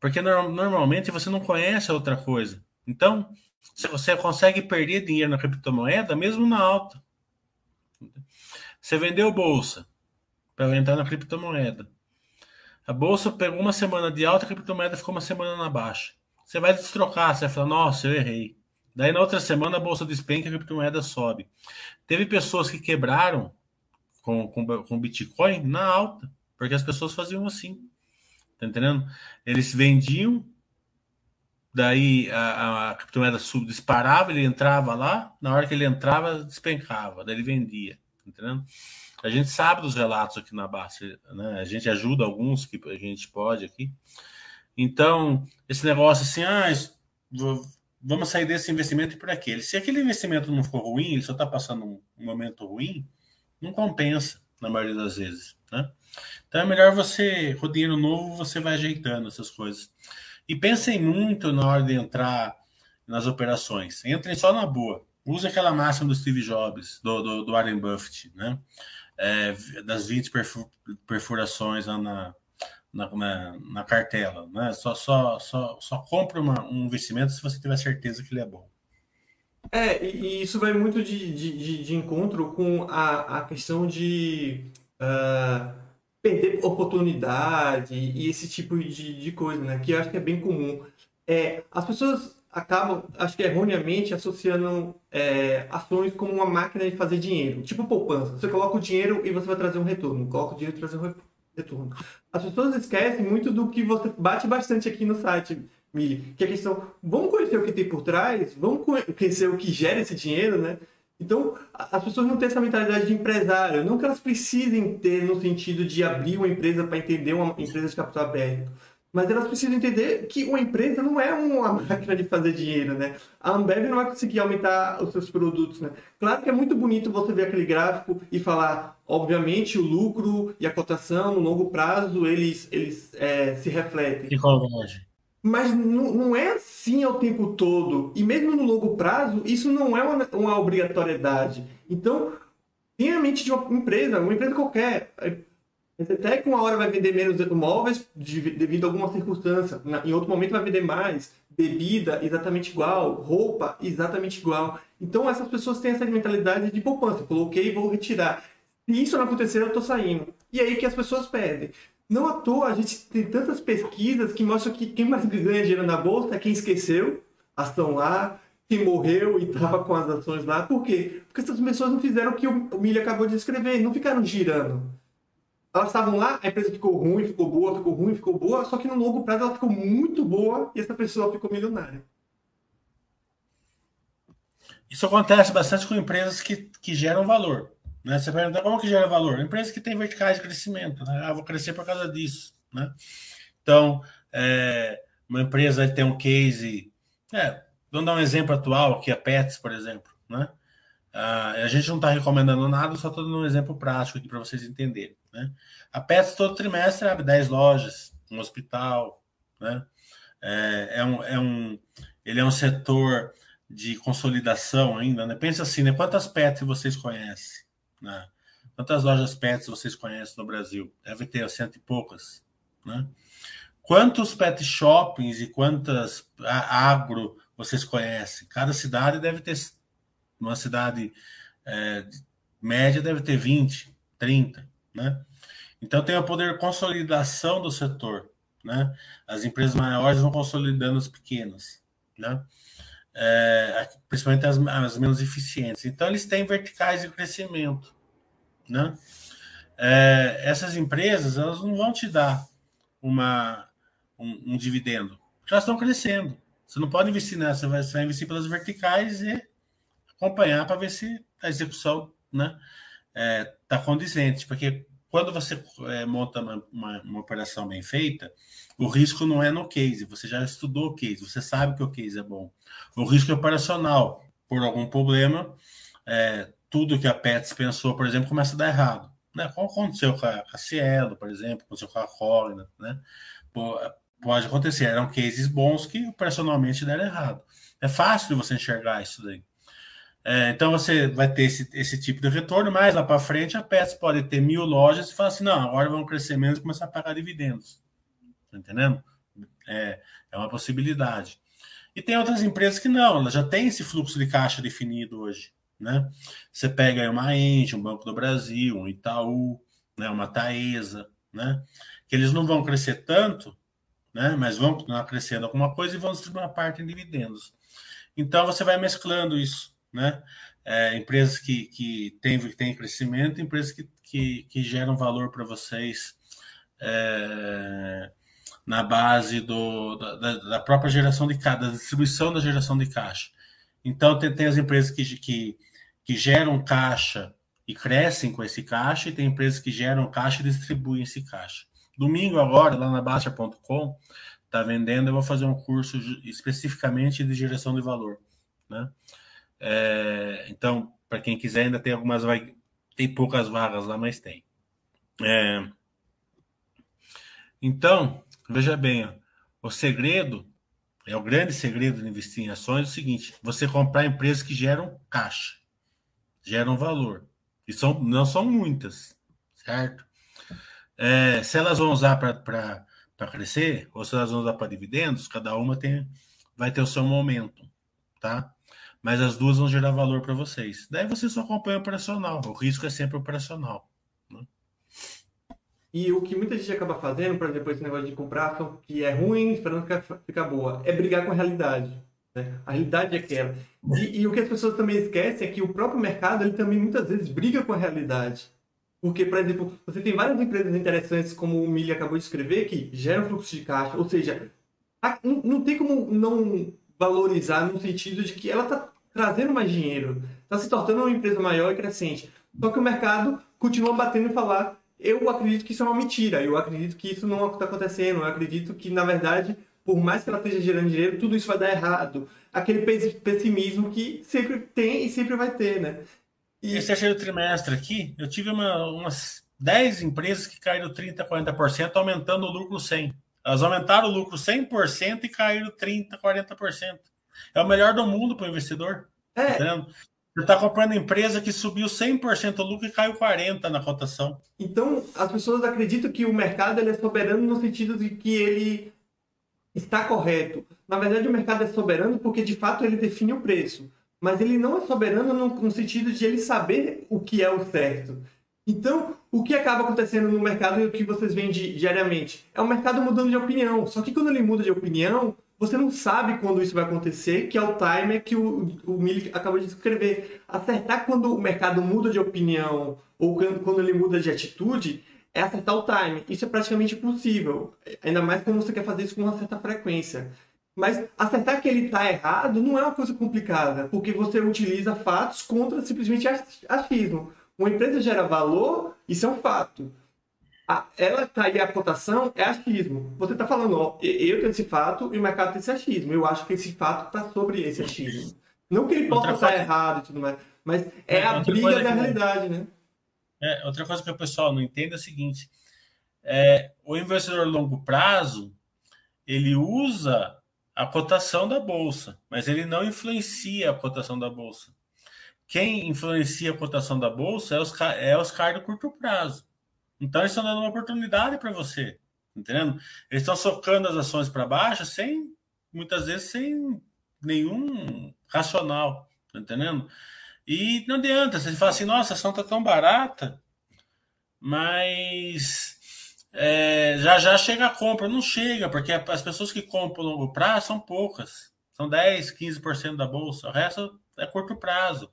porque no, normalmente você não conhece a outra coisa. Então, você consegue perder dinheiro na criptomoeda mesmo na alta. Você vendeu bolsa para entrar na criptomoeda. A bolsa pegou uma semana de alta, a criptomoeda ficou uma semana na baixa. Você vai destrocar, você vai falar, nossa, eu errei. Daí na outra semana a bolsa despenca a criptomoeda sobe. Teve pessoas que quebraram com, com, com Bitcoin na alta, porque as pessoas faziam assim. Tá entendendo? Eles vendiam, daí a, a criptomoeda sub, disparava, ele entrava lá, na hora que ele entrava, despencava, daí ele vendia. Tá entendendo? A gente sabe dos relatos aqui na base, né? A gente ajuda alguns que a gente pode aqui. Então, esse negócio assim, ah, vamos sair desse investimento e por aquele. Se aquele investimento não for ruim, ele só está passando um, momento ruim, não compensa, na maioria das vezes. Né? Então é melhor você, com o dinheiro novo, você vai ajeitando essas coisas. E pensem muito na hora de entrar nas operações. Entrem só na boa. Use aquela máxima do Steve Jobs, do, do, do Warren Buffett, né? É, das 20 perfurações na, na, na, na, cartela. Né? Só, só, só, só compre uma, um investimento se você tiver certeza que ele é bom. É, e isso vai muito de, de, de encontro com a, a questão de uh, perder oportunidade e esse tipo de, de coisa, né? Que eu acho que é bem comum. É, as pessoas acabam, acho que erroneamente, associando é, ações como uma máquina de fazer dinheiro. Tipo poupança. Você coloca o dinheiro e você vai trazer um retorno. Coloca o dinheiro e trazer um retorno. As pessoas esquecem muito do que você bate bastante aqui no site, Mili, que é a questão, vamos conhecer o que tem por trás, vamos conhecer o que gera esse dinheiro, né? Então, as pessoas não têm essa mentalidade de empresário, não que elas precisem ter no sentido de abrir uma empresa para entender uma empresa de capital aberto. Mas elas precisam entender que uma empresa não é uma [laughs] máquina de fazer dinheiro, né? A Ambev não vai conseguir aumentar os seus produtos, né? Claro que é muito bonito você ver aquele gráfico e falar, obviamente, o lucro e a cotação no longo prazo, eles, eles é, se refletem. Que. Mas não, é assim ao tempo todo. E mesmo no longo prazo, isso não é uma, uma obrigatoriedade. Então, tenha a mente de uma empresa, uma empresa qualquer até que uma hora vai vender menos móveis devido a alguma circunstância, em outro momento vai vender mais, bebida exatamente igual, roupa exatamente igual. Então essas pessoas têm essa mentalidade de poupança, coloquei e vou retirar. Se isso não acontecer, eu estou saindo. E aí que as pessoas perdem. Não à toa a gente tem tantas pesquisas que mostram que quem mais ganha dinheiro na bolsa é quem esqueceu, ação lá, quem morreu e estava com as ações lá. Por quê? Porque essas pessoas não fizeram o que o Milho acabou de escrever, não ficaram girando elas estavam lá, a empresa ficou ruim, ficou boa, ficou ruim, ficou boa, só que no longo prazo ela ficou muito boa e essa pessoa ficou milionária. Isso acontece bastante com empresas que, que geram valor. Né? Você pergunta como que gera valor? Empresas que têm verticais de crescimento. Né? Ah, vou crescer por causa disso. Né? Então, é, uma empresa tem um case. É, vamos dar um exemplo atual aqui, a Pets, por exemplo. Né? Uh, a gente não está recomendando nada, só estou dando um exemplo prático aqui para vocês entenderem. Né? A Pets todo trimestre abre 10 lojas, um hospital. Né? É, é, um, é um, ele é um setor de consolidação ainda. Né? Pensa assim, né? quantas Pets vocês conhecem? Né? Quantas lojas Pets vocês conhecem no Brasil? Deve ter cento e poucas. Né? Quantos pet shoppings e quantas agro vocês conhecem? Cada cidade deve ter uma cidade é, média deve ter 20, 30, né? Então tem o poder de consolidação do setor, né? As empresas maiores vão consolidando as pequenas, né? É, principalmente as, as, menos eficientes. Então eles têm verticais de crescimento, né? É, essas empresas elas não vão te dar uma um, um dividendo, porque elas estão crescendo. Você não pode investir nessa, você vai, investir pelas verticais e acompanhar para ver se a execução né, é, tá condizente, porque quando você é, monta uma, uma, uma, operação bem feita, o risco não é no case, você já estudou o case, você sabe que o case é bom. O risco é operacional, por algum problema, é, tudo que a Pets pensou, por exemplo, começa a dar errado. Né? Como aconteceu com a, com a Cielo, por exemplo, aconteceu com a Collina, né? Pode acontecer, eram cases bons que operacionalmente deram errado. É fácil você enxergar isso daí. É, então você vai ter esse, esse tipo de retorno, mas lá para frente a Pets pode ter mil lojas e falar assim: não, agora vão crescer menos e começar a pagar dividendos. Tá entendendo? É, é uma possibilidade. E tem outras empresas que não, elas já têm esse fluxo de caixa definido hoje. Né? Você pega aí uma Ente, um Banco do Brasil, um Itaú, né, uma Taesa, né? que eles não vão crescer tanto, né? mas vão continuar crescendo alguma coisa e vão distribuir uma parte em dividendos. Então você vai mesclando isso né? É, empresas que, que têm, têm crescimento, empresas que, que, que geram valor para vocês é, na base do, da, da, própria geração de caixa, da distribuição da geração de caixa. Então, tem, tem as empresas que, que, que geram caixa e crescem com esse caixa, e tem empresas que geram caixa e distribuem esse caixa. Domingo, agora, lá na Baixa.com, está vendendo, eu vou fazer um curso especificamente de geração de valor. Né? É, então, para quem quiser, ainda tem algumas vai tem poucas vagas lá, mas tem. É, então, veja bem, ó, o segredo é o grande segredo de investir em ações é o seguinte: você comprar empresas que geram caixa, geram valor. E são, não são muitas, certo? É, se elas vão usar para crescer, ou se elas vão usar para dividendos, cada uma tem, vai ter o seu momento, tá? Mas as duas vão gerar valor para vocês. Daí você só acompanha o operacional. O risco é sempre operacional. Né? E o que muita gente acaba fazendo, por exemplo, esse negócio de comprar que é ruim, esperando ficar boa, é brigar com a realidade. Né? A realidade é aquela. E, e, o que as pessoas também esquecem é que o próprio mercado ele também muitas vezes briga com a realidade. Porque, por exemplo, você tem várias empresas interessantes, como o Mili acabou de escrever, que geram fluxo de caixa. Ou seja, não tem como não valorizar no sentido de que ela está trazendo mais dinheiro, está se tornando uma empresa maior e crescente. Só que o mercado continua batendo e falar: eu acredito que isso é uma mentira, eu acredito que isso não está acontecendo, eu acredito que, na verdade, por mais que ela esteja gerando dinheiro, tudo isso vai dar errado. Aquele pessimismo que sempre tem e sempre vai ter, né? E... Esse terceiro trimestre aqui, eu tive uma, umas 10 empresas que caíram 30%, 40%, aumentando o lucro 100%. Elas aumentaram o lucro 100% e caíram 30%, 40%. É o melhor do mundo para o investidor. É. Tá você está comprando empresa que subiu 100% o lucro e caiu 40% na cotação. Então, as pessoas acreditam que o mercado ele é soberano no sentido de que ele está correto. Na verdade, o mercado é soberano porque, de fato, ele define o preço. Mas ele não é soberano no, no sentido de ele saber o que é o certo. Então, o que acaba acontecendo no mercado e o que vocês veem diariamente? É o mercado mudando de opinião. Só que quando ele muda de opinião, você não sabe quando isso vai acontecer, que é o timer que o, o Mili acabou de escrever. Acertar quando o mercado muda de opinião ou quando ele muda de atitude é acertar o time. Isso é praticamente impossível. Ainda mais quando você quer fazer isso com uma certa frequência. Mas acertar que ele está errado não é uma coisa complicada, porque você utiliza fatos contra simplesmente achismo. Uma empresa gera valor, isso é um fato a, ela tá aí a cotação é achismo. Você está falando, ó, eu tenho esse fato e o mercado tem esse achismo. Eu acho que esse fato está sobre esse achismo. Não que ele possa estar errado e tudo mais, mas é, é a briga da realidade, né? É, outra coisa que o pessoal não entende é o seguinte: é, o investidor a longo prazo ele usa a cotação da bolsa, mas ele não influencia a cotação da bolsa. Quem influencia a cotação da bolsa é os, é os caras do curto prazo. Então, eles estão dando uma oportunidade para você, entendendo? Eles estão socando as ações para baixo sem, muitas vezes, sem nenhum racional, tá entendendo? E não adianta, você fala assim, nossa, a ação está tão barata, mas é, já já chega a compra. Não chega, porque as pessoas que compram longo prazo são poucas. São 10, 15% da bolsa. O resto é curto prazo.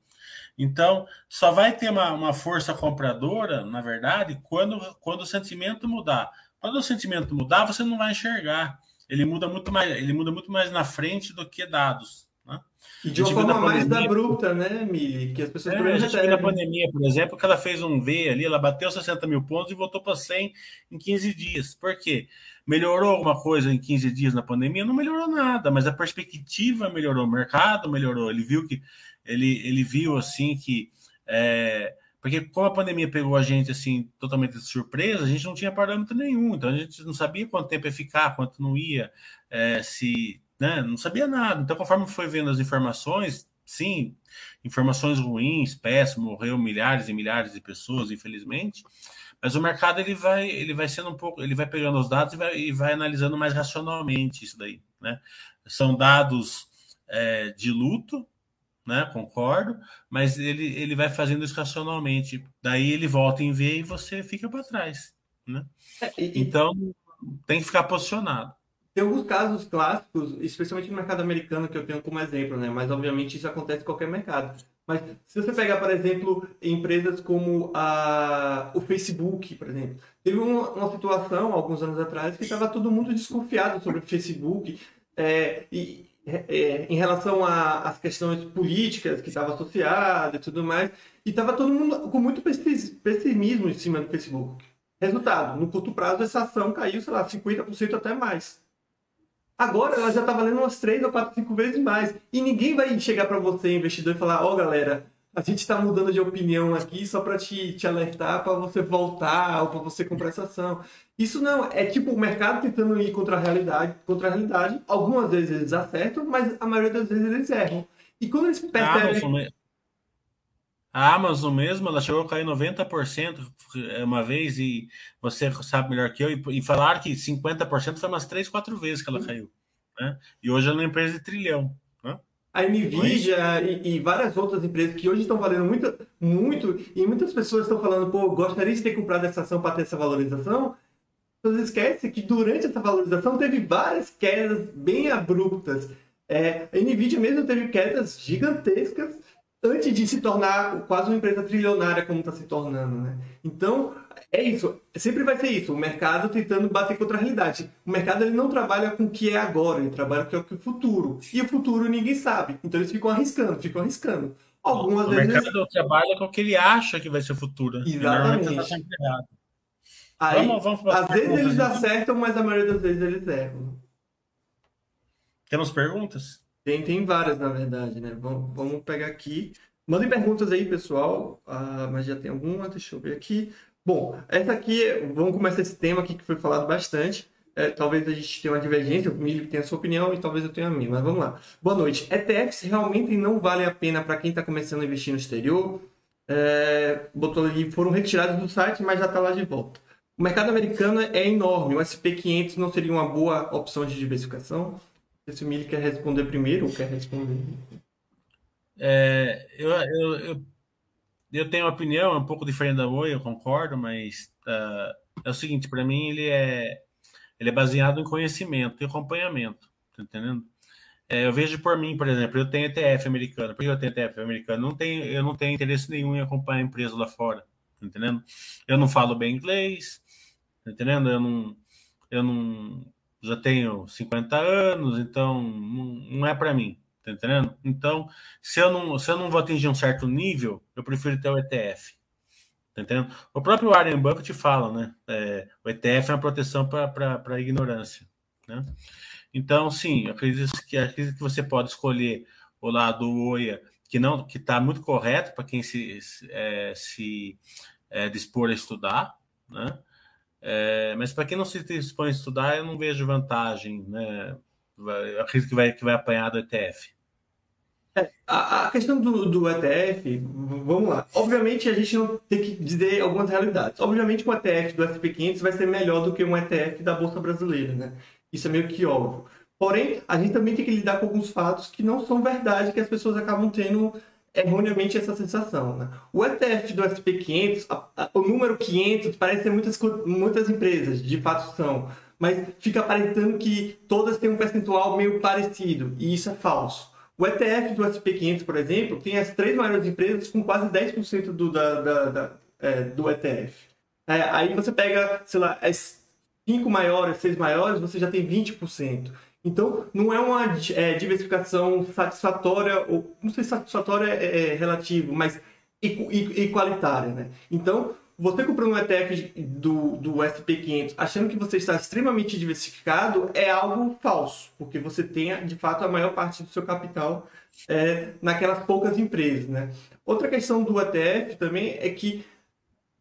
Então, só vai ter uma, uma força compradora, na verdade, quando, quando o sentimento mudar. Quando o sentimento mudar, você não vai enxergar. Ele muda muito mais, ele muda muito mais na frente do que dados. Né? E de uma forma mais pandemia, abrupta, né, Mili? Que as pessoas é, a gente na pandemia, por exemplo, que ela fez um V ali, ela bateu 60 mil pontos e voltou para 100 em 15 dias. Por quê? Melhorou alguma coisa em 15 dias na pandemia? Não melhorou nada, mas a perspectiva melhorou, o mercado melhorou. Ele viu que ele, ele viu assim que. É, porque como a pandemia pegou a gente assim totalmente de surpresa, a gente não tinha parâmetro nenhum, então a gente não sabia quanto tempo ia ficar, quanto não ia, é, se né, não sabia nada. Então, conforme foi vendo as informações, sim, informações ruins, péssimas, morreu milhares e milhares de pessoas, infelizmente. Mas o mercado ele vai, ele vai sendo um pouco, ele vai pegando os dados e vai, e vai analisando mais racionalmente isso daí, né? São dados é, de luto, né? Concordo, mas ele, ele vai fazendo isso racionalmente. Daí ele volta em V e você fica para trás, né? É, e, então tem que ficar posicionado. Tem alguns casos clássicos, especialmente no mercado americano, que eu tenho como exemplo, né? Mas obviamente isso acontece em qualquer mercado. Mas se você pegar, por exemplo, empresas como a, o Facebook, por exemplo, teve uma, uma situação alguns anos atrás que estava todo mundo desconfiado sobre o Facebook é, e é, em relação às questões políticas que estavam associadas e tudo mais, e estava todo mundo com muito pessimismo em cima do Facebook. Resultado, no curto prazo essa ação caiu, sei lá, 50% até mais. Agora ela já está valendo umas 3 ou 4, 5 vezes mais. E ninguém vai chegar para você, investidor, e falar: Ó, oh, galera, a gente está mudando de opinião aqui só para te, te alertar para você voltar ou para você comprar essa ação. Isso não, é tipo o mercado tentando ir contra a realidade, contra a realidade. Algumas vezes eles acertam, mas a maioria das vezes eles erram. E quando eles percebem. A Amazon mesmo, ela chegou a cair 90% uma vez e você sabe melhor que eu, e, falar que 50% foi umas 3, 4 vezes que ela caiu. Né? E hoje ela é uma empresa de trilhão. A Nvidia e, e, várias outras empresas que hoje estão valendo muito, muito, e muitas pessoas estão falando, pô, gostaria de ter comprado essa ação para ter essa valorização. Você esquece que durante essa valorização teve várias quedas bem abruptas. É, a Nvidia mesmo teve quedas gigantescas antes de se tornar quase uma empresa trilionária como está se tornando, né? Então, é isso. Sempre vai ser isso. O mercado tentando bater contra a realidade. O mercado ele não trabalha com o que é agora, ele trabalha com o que é o futuro. E o futuro ninguém sabe. Então eles ficam arriscando, ficam arriscando. Algumas o vezes... mercado trabalha com o que ele acha que vai ser o futuro. Exatamente. Tá Aí, vamos, vamos às vezes eles acertam, mas a maioria das vezes eles erram. Temos perguntas? Tem, tem várias, na verdade, né? Vamos, vamos pegar aqui. Mandem perguntas aí, pessoal. Ah, mas já tem alguma, deixa eu ver aqui. Bom, essa aqui, vamos começar esse tema aqui que foi falado bastante. É, talvez a gente tenha uma divergência, o Milho tem a sua opinião e talvez eu tenha a minha, mas vamos lá. Boa noite. ETFs realmente não valem a pena para quem está começando a investir no exterior? É, botou ali, foram retirados do site, mas já está lá de volta. O mercado americano é enorme, o SP500 não seria uma boa opção de diversificação? se o Mili quer responder primeiro ou quer responder. É, eu, eu, eu, eu, tenho uma opinião um pouco diferente da Oi, eu concordo, mas uh, é o seguinte, para mim ele é, ele é baseado em conhecimento e acompanhamento, tá entendendo? É, eu vejo por mim, por exemplo, eu tenho ETF americano. Por que eu tenho ETF americano? Não tenho, eu não tenho interesse nenhum em acompanhar a empresa lá fora, tá entendendo? Eu não falo bem inglês, tá entendendo? Eu não, eu não, já tenho 50 anos, então não, não é para mim, tá entendendo? Então, se eu, não, se eu não vou atingir um certo nível, eu prefiro ter o ETF. Tá entendendo? O próprio Warren Buffett fala, né? É, o ETF é uma proteção para a ignorância. Né? Então, sim, acredito que, acredito que você pode escolher o lado do OIA, que não que está muito correto para quem se, é, se é, dispor a estudar, né? É, mas para quem não se dispõe a estudar, eu não vejo vantagem, né? Eu acredito que vai, que vai apanhar do ETF. A, questão do, do ETF, vamos lá. Obviamente, a gente não tem que dizer algumas realidades. Obviamente, um ETF do SP500 vai ser melhor do que um ETF da Bolsa Brasileira, né? Isso é meio que óbvio. Porém, a gente também tem que lidar com alguns fatos que não são verdade, que as pessoas acabam tendo erroneamente essa sensação. Né? O ETF do SP500, a, a, o número 500, parece ser muitas, muitas empresas, de fato são, mas fica aparentando que todas têm um percentual meio parecido, e isso é falso. O ETF do SP500, por exemplo, tem as três maiores empresas com quase 10% do, da, da, da é, do ETF. É, aí você pega, sei lá, as cinco maiores, seis maiores, você já tem 20%. Então, não é uma é, diversificação satisfatória, ou não sei se satisfatória é, é relativo, mas igualitária, né? Então, você comprando um ETF do, do SP500 achando que você está extremamente diversificado é algo falso, porque você tem, de fato, a maior parte do seu capital é, naquelas poucas empresas, né? Outra questão do ETF também é que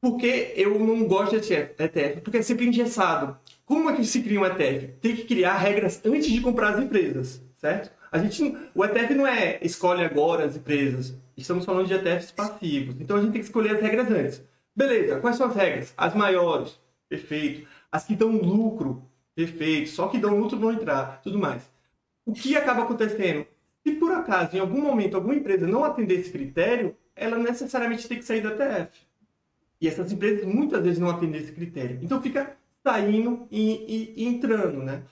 porque eu não gosto de ETF? Porque é sempre engessado. Como é que se cria um ETF? Tem que criar regras antes de comprar as empresas, certo? A gente, o ETF não é escolhe agora as empresas. Estamos falando de ETFs passivos. Então a gente tem que escolher as regras antes. Beleza, quais são as regras? As maiores, perfeito. As que dão lucro, perfeito. Só que dão lucro vão entrar, tudo mais. O que acaba acontecendo? Se por acaso, em algum momento, alguma empresa não atender esse critério, ela necessariamente tem que sair do ETF. E essas empresas muitas vezes não atendem esse critério. Então fica saindo e, e, e entrando, né?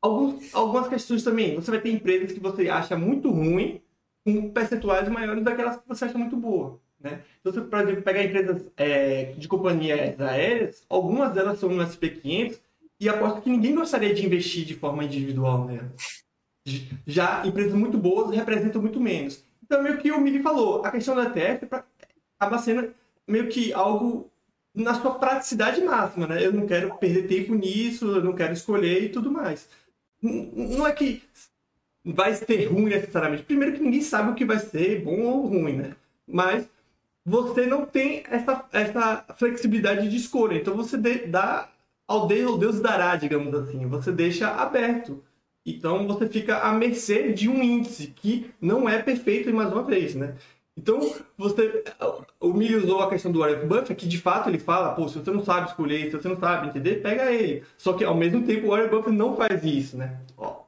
Alguns, algumas questões também. Você vai ter empresas que você acha muito ruim com percentuais maiores daquelas que você acha muito boa. Né? Então, você, por exemplo, pegar empresas é, de companhias aéreas, algumas delas são no SP500 e aposto que ninguém gostaria de investir de forma individual nelas. Já empresas muito boas representam muito menos. Então, meio que o Mili falou, a questão da ETF acaba sendo meio que algo na sua praticidade máxima, né? Eu não quero perder tempo nisso, eu não quero escolher e tudo mais. Não é que vai ser ruim necessariamente. Primeiro que ninguém sabe o que vai ser bom ou ruim, né? Mas você não tem essa, essa flexibilidade de escolha. Então você dá ao Deus, ao Deus dará, digamos assim. Você deixa aberto. Então você fica à mercê de um índice que não é perfeito, mais uma vez, né? Então, você, o usou a questão do Warren Buffett, que de fato ele fala, pô, se você não sabe escolher, se você não sabe entender, pega ele. Só que ao mesmo tempo o Warren Buffett não faz isso, né?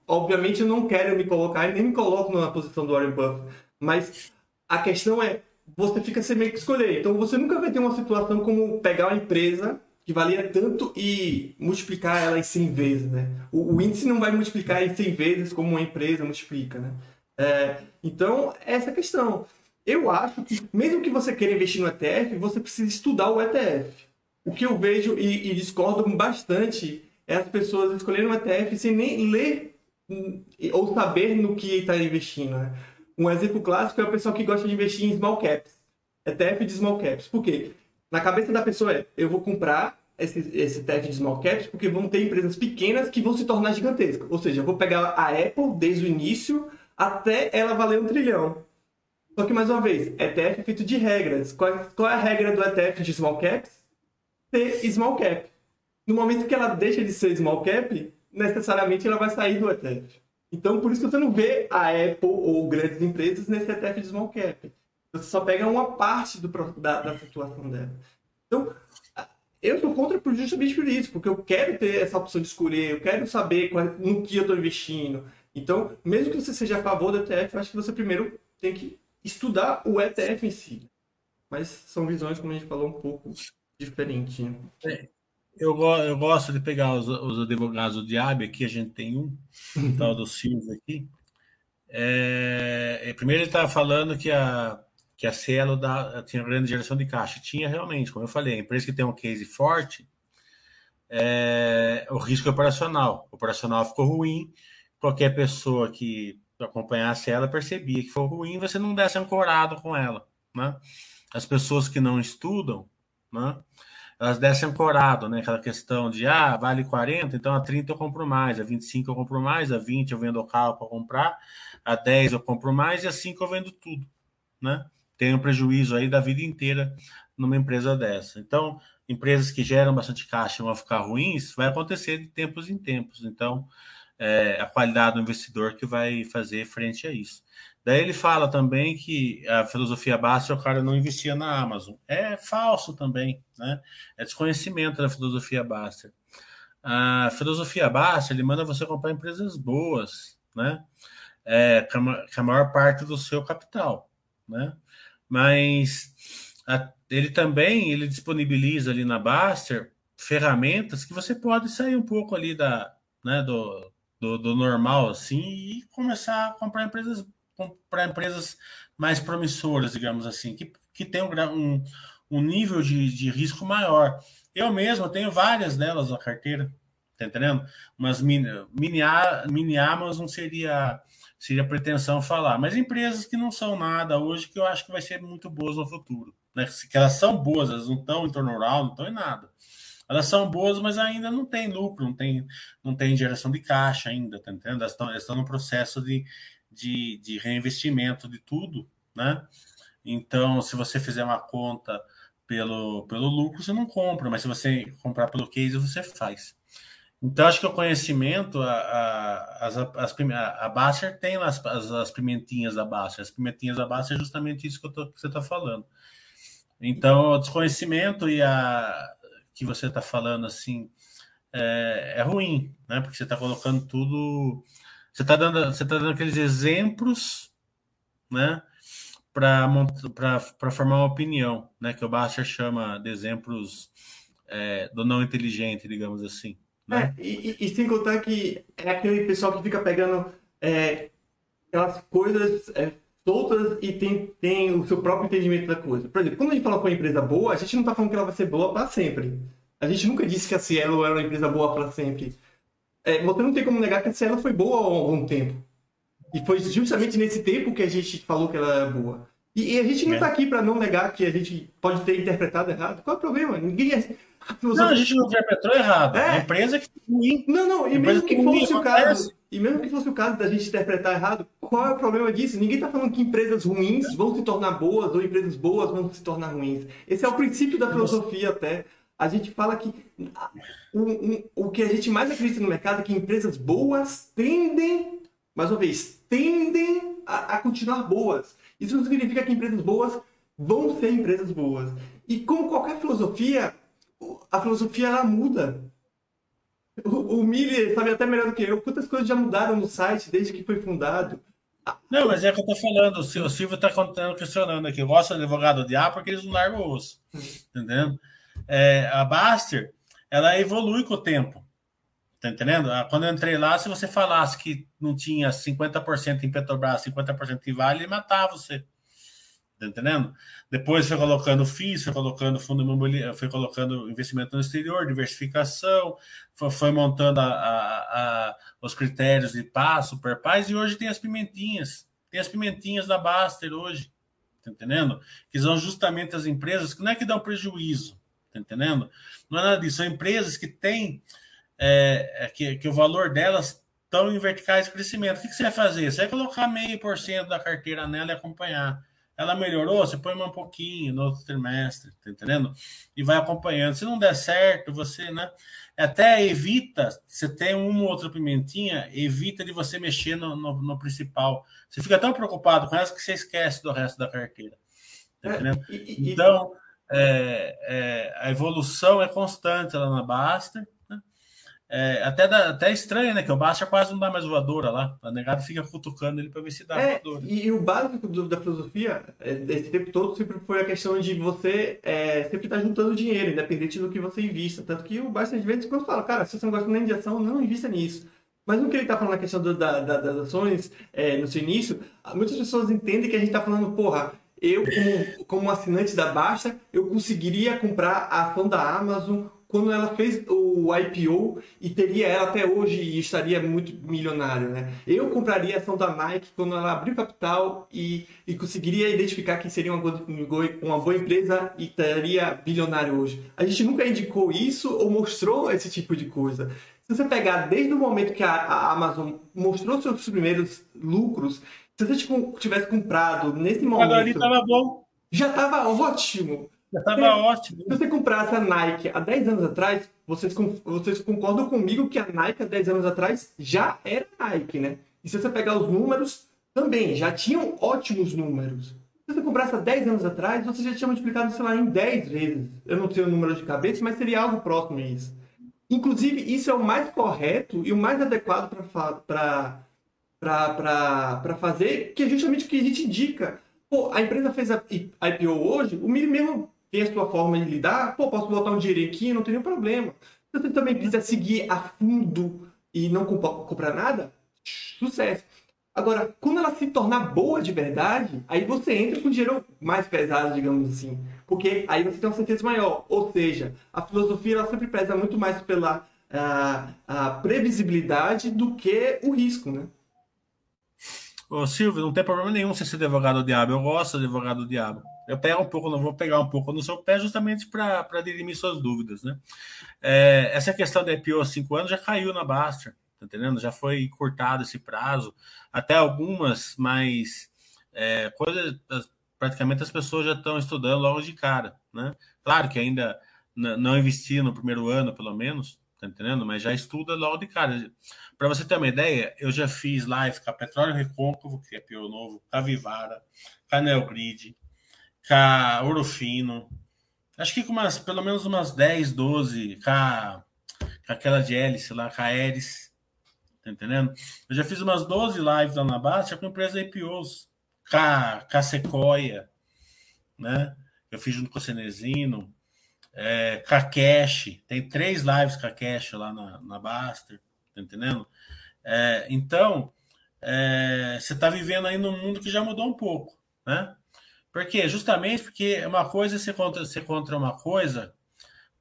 Obviamente eu não quero me colocar e nem me coloco na posição do Warren Buffett, mas a questão é, você fica sem meio que escolher. Então você nunca vai ter uma situação como pegar uma empresa que valia tanto e multiplicar ela em 100 vezes, né? O, o índice não vai multiplicar em 100 vezes como uma empresa multiplica, né? É, então, essa é a questão. Eu acho que, mesmo que você queira investir no ETF, você precisa estudar o ETF. O que eu vejo e, e discordo bastante é as pessoas escolherem um ETF sem nem ler hum, ou saber no que está investindo. Né? Um exemplo clássico é o pessoal que gosta de investir em small caps. ETF de small caps. Por quê? Na cabeça da pessoa é, eu vou comprar esse, esse de small caps porque vão ter empresas pequenas que vão se tornar gigantescas. Ou seja, eu vou pegar a Apple desde o início até ela valer um trilhão. Só que, mais uma vez, ETF é feito de regras. Qual, qual é a regra do ETF de small caps? Ser small cap. No momento que ela deixa de ser small cap, necessariamente ela vai sair do ETF. Então, por isso que você não vê a Apple ou grandes empresas nesse ETF de small cap. Você só pega uma parte do, da, da situação dela. Então, eu sou contra justamente por isso, porque eu quero ter essa opção de escolher, eu quero saber qual, no que eu estou investindo. Então, mesmo que você seja a favor do ETF, eu acho que você primeiro tem que estudar o ETF em si. Mas são visões, como a gente falou, um pouco diferentes. Né? É, eu, eu gosto de pegar os, os advogados do diabo, aqui a gente tem um, o tal do Silvio aqui. É, é primeiro ele estava falando que a, que a Cielo dá, tinha grande geração de caixa. Tinha realmente, como eu falei, a empresa que tem um case forte, é, o risco é operacional. O operacional ficou ruim, qualquer pessoa que acompanhasse ela, percebia que foi ruim você não desse ancorado com ela, né? As pessoas que não estudam, né? Elas descem ancorado, né? Aquela questão de, ah, vale 40, então a 30 eu compro mais, a 25 eu compro mais, a 20 eu vendo o carro para comprar, a 10 eu compro mais e a 5 eu vendo tudo, né? Tem um prejuízo aí da vida inteira numa empresa dessa. Então, empresas que geram bastante caixa vão ficar ruins, vai acontecer de tempos em tempos. Então, é, a qualidade do investidor que vai fazer frente a isso. Daí ele fala também que a filosofia básica o cara não investia na Amazon. É falso também, né? É desconhecimento da filosofia básica. A filosofia básica ele manda você comprar empresas boas, né? É, com a maior parte do seu capital, né? Mas a, ele também ele disponibiliza ali na Baster ferramentas que você pode sair um pouco ali da, né, do, do, do normal assim e começar a comprar empresas para empresas mais promissoras, digamos assim, que, que tem um, um, um nível de, de risco maior. Eu mesmo tenho várias delas na carteira, tá entendendo? Mas mini, mini, mini Amazon seria seria pretensão falar, mas empresas que não são nada hoje que eu acho que vai ser muito boas no futuro, né? Que elas são boas, elas não estão em turnaround, não estão em nada. Elas são boas, mas ainda não tem lucro, não tem, não tem geração de caixa ainda, tá entendendo? Elas estão, elas estão no processo de, de, de reinvestimento de tudo, né? Então, se você fizer uma conta pelo, pelo lucro, você não compra, mas se você comprar pelo case, você faz. Então, acho que o conhecimento, a, a, as, as, a Basser tem as, as, as, pimentinhas da Basser. As pimentinhas da Basser é justamente isso que, tô, que você está falando. Então, o desconhecimento e a que você está falando assim é, é, ruim, né? Porque você está colocando tudo você está dando, você tá dando aqueles exemplos, né? Para formar uma opinião, né? Que o Basser chama de exemplos é, do não inteligente, digamos assim. Né? É, e, e, sem contar que é aquele pessoal que fica pegando é, aquelas coisas é, soltas e tem, tem o seu próprio entendimento da coisa. Por exemplo, quando a gente fala com uma empresa boa, a gente não está falando que ela vai ser boa para sempre. A gente nunca disse que a Cielo era uma empresa boa para sempre é, você não tem como negar que a Cielo foi boa há algum tempo. E foi justamente nesse tempo que a gente falou que ela é boa. E, e a gente não está é. aqui para não negar que a gente pode ter interpretado errado. Qual é o problema? Ninguém é... Não, a gente não interpretou errado. É. A empresa que ruim. Não, não, e mesmo que fosse o caso, e mesmo que fosse o caso da gente interpretar errado, qual é o problema disso? Ninguém está falando que empresas ruins vão se tornar boas ou empresas boas vão se tornar ruins. Esse é o princípio da filosofia até a gente fala que um, o que a gente mais acredita no mercado é que empresas boas tendem, mais uma vez, tendem a, a continuar boas. Isso não significa que empresas boas vão ser empresas boas. E como qualquer filosofia, a filosofia ela muda. O, o Miller sabe até melhor do que eu quantas coisas já mudaram no site desde que foi fundado. Não, mas é que eu tô falando. O Silvio está questionando aqui. Eu gosto de advogado de A porque eles não largam o osso. Entendendo? É, a Baster, ela evolui com o tempo. Tá entendendo? Ah, quando eu entrei lá, se você falasse que não tinha 50% em Petrobras, 50% em Vale, ele matava você. Tá entendendo? Depois foi colocando FIIs, foi colocando fundo imobiliário, foi colocando investimento no exterior, diversificação, foi, foi montando a, a, a, os critérios de paz, super paz, e hoje tem as pimentinhas. Tem as pimentinhas da Baster hoje. Tá entendendo? Que são justamente as empresas que não é que dão prejuízo, Tá entendendo? Não é nada disso. São empresas que têm é, é, que, que o valor delas estão em verticais de crescimento. O que, que você vai fazer? Você vai colocar meio por cento da carteira nela e acompanhar. Ela melhorou, você põe um pouquinho no outro trimestre, tá entendendo? E vai acompanhando. Se não der certo, você, né? Até evita, você tem uma ou outra pimentinha, evita de você mexer no, no, no principal. Você fica tão preocupado com essa que você esquece do resto da carteira. Tá é, e, então, é, é, a evolução é constante lá na Baster. Né? É, até, dá, até estranho, né? Que o Baster quase não dá mais voadora lá. A negada fica cutucando ele para ver se dá é, voadora. E, e, o básico do, da filosofia, é, esse tempo todo, sempre foi a questão de você é, sempre estar tá juntando dinheiro, independente do que você invista. Tanto que o Baster, de vez em quando, fala: cara, se você não gosta nem de ação, não invista nisso. Mas no que ele está falando na questão do, da, da, das ações, é, no seu início, muitas pessoas entendem que a gente está falando, porra, eu, como, como assinante da Baixa, eu conseguiria comprar a ação da Amazon quando ela fez o IPO e teria ela até hoje e estaria muito milionária, né? Eu compraria a ação da Nike quando ela abriu capital e, e conseguiria identificar que seria uma, uma boa empresa e estaria bilionário hoje. A gente nunca indicou isso ou mostrou esse tipo de coisa. Se você pegar desde o momento que a, a Amazon mostrou seus primeiros lucros, se você tipo, tivesse comprado nesse momento. Agora ali estava bom. Já estava ótimo. Já estava ótimo. Se você comprasse a Nike há 10 anos atrás, vocês, vocês concordam comigo que a Nike há 10 anos atrás já era Nike, né? E se você pegar os números, também já tinham ótimos números. Se você comprasse há 10 anos atrás, você já tinha multiplicado, sei lá, em 10 vezes. Eu não tenho o número de cabeça, mas seria algo próximo a isso. Inclusive, isso é o mais correto e o mais adequado para fazer, que é justamente o que a gente indica. Pô, a empresa fez a IPO hoje, o mínimo mesmo tem a sua forma de lidar, pô, posso botar um dinheiro aqui, não tem nenhum problema. Se você também quiser seguir a fundo e não comprar nada, sucesso. Agora, quando ela se tornar boa de verdade, aí você entra com dinheiro mais pesado, digamos assim. Porque aí você tem uma certeza maior. Ou seja, a filosofia ela sempre pesa muito mais pela a, a previsibilidade do que o risco, né? Ô, Silvio, não tem problema nenhum você ser advogado do diabo. Eu gosto de advogado do diabo. Eu pego um pouco, não vou pegar um pouco no seu pé justamente para dirimir suas dúvidas, né? É, essa questão da IPO há cinco anos já caiu na Basta, tá entendendo? Já foi cortado esse prazo. Até algumas, mas é, coisas, praticamente as pessoas já estão estudando logo de cara, né? Claro que ainda não investi no primeiro ano, pelo menos, tá entendendo? Mas já estuda logo de cara. Para você ter uma ideia, eu já fiz live com a Petróleo Recôncavo, que é pior novo, com a Vivara, com a Neogrid, com a Orofino, acho que com umas, pelo menos umas 10, 12, com, a, com aquela de hélice lá, com a Eris, tá entendendo? Eu já fiz umas 12 lives lá na Baixa com empresa IPOs, com a, com a Sequoia, né? Eu fiz junto com o Cenezino, é, com a Cash, tem três lives com a Cash lá na, na Baster, tá entendendo? É, então, é, você está vivendo aí num mundo que já mudou um pouco, né? Por quê? Justamente porque uma coisa é você contra, você contra uma coisa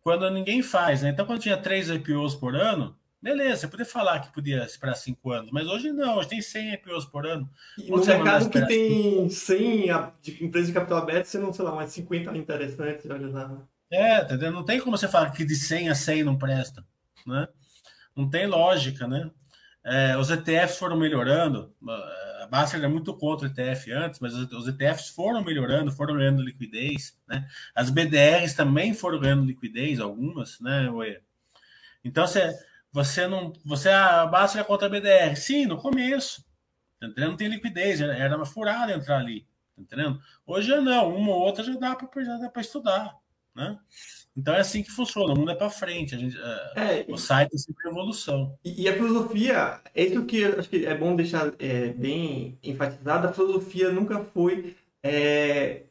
quando ninguém faz, né? Então, quando tinha três IPOs por ano, beleza, você podia falar que podia esperar cinco anos, mas hoje não, hoje tem 100 IPOs por ano. E no mercado que tem 100 de empresas de capital aberto, você não, sei lá, umas 50 interessantes, olha lá. É, entendeu? Não tem como você falar que de 100 a 100 não presta, né? Não tem lógica, né? É, os ETFs foram melhorando. A Baster era muito contra o ETF antes, mas os ETFs foram melhorando, foram ganhando liquidez, né? As BDRs também foram ganhando liquidez, algumas, né? Então você, você não, você a Baster é contra a BDR, sim, no começo, entendeu? Não tem liquidez, era uma furada entrar ali, entendendo? Hoje não, uma ou outra já dá para estudar, né? Então é assim que funciona, o mundo é para frente, a gente, é, é, o site é sempre evolução. E, e, a filosofia, é isso que eu acho que é bom deixar é, bem enfatizado, a filosofia nunca foi é,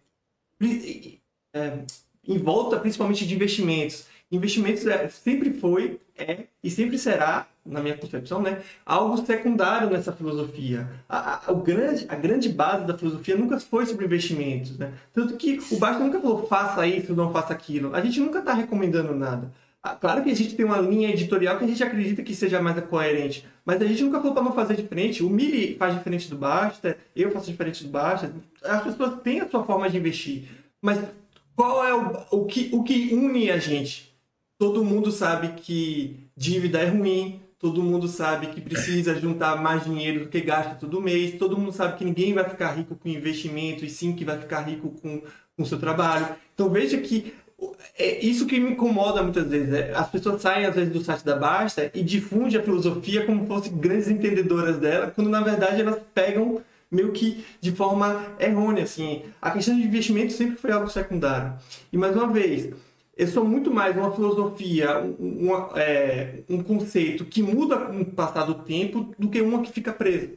é, em volta principalmente de investimentos. Investimentos é, sempre foi, é e sempre será na minha concepção, né, algo secundário nessa filosofia. A, a, o grande, a grande base da filosofia nunca foi sobre investimentos. Né? Tanto que o Basta nunca falou faça isso, não faça aquilo. A gente nunca está recomendando nada. Ah, claro que a gente tem uma linha editorial que a gente acredita que seja mais coerente, mas a gente nunca falou para não fazer diferente. O Mili faz diferente do Basta, eu faço diferente do Basta. As pessoas têm a sua forma de investir, mas qual é o, o, que, o que une a gente? Todo mundo sabe que dívida é ruim, todo mundo sabe que precisa juntar mais dinheiro do que gasta todo mês, todo mundo sabe que ninguém vai ficar rico com investimento e sim que vai ficar rico com o seu trabalho. Então veja que é isso que me incomoda muitas vezes. É, as pessoas saem às vezes do site da Basta e difundem a filosofia como se fossem grandes entendedoras dela, quando na verdade elas pegam meio que de forma errônea. Assim. A questão de investimento sempre foi algo secundário. E mais uma vez, eu sou muito mais uma filosofia, um, é, um conceito que muda com o passar do tempo do que uma que fica presa.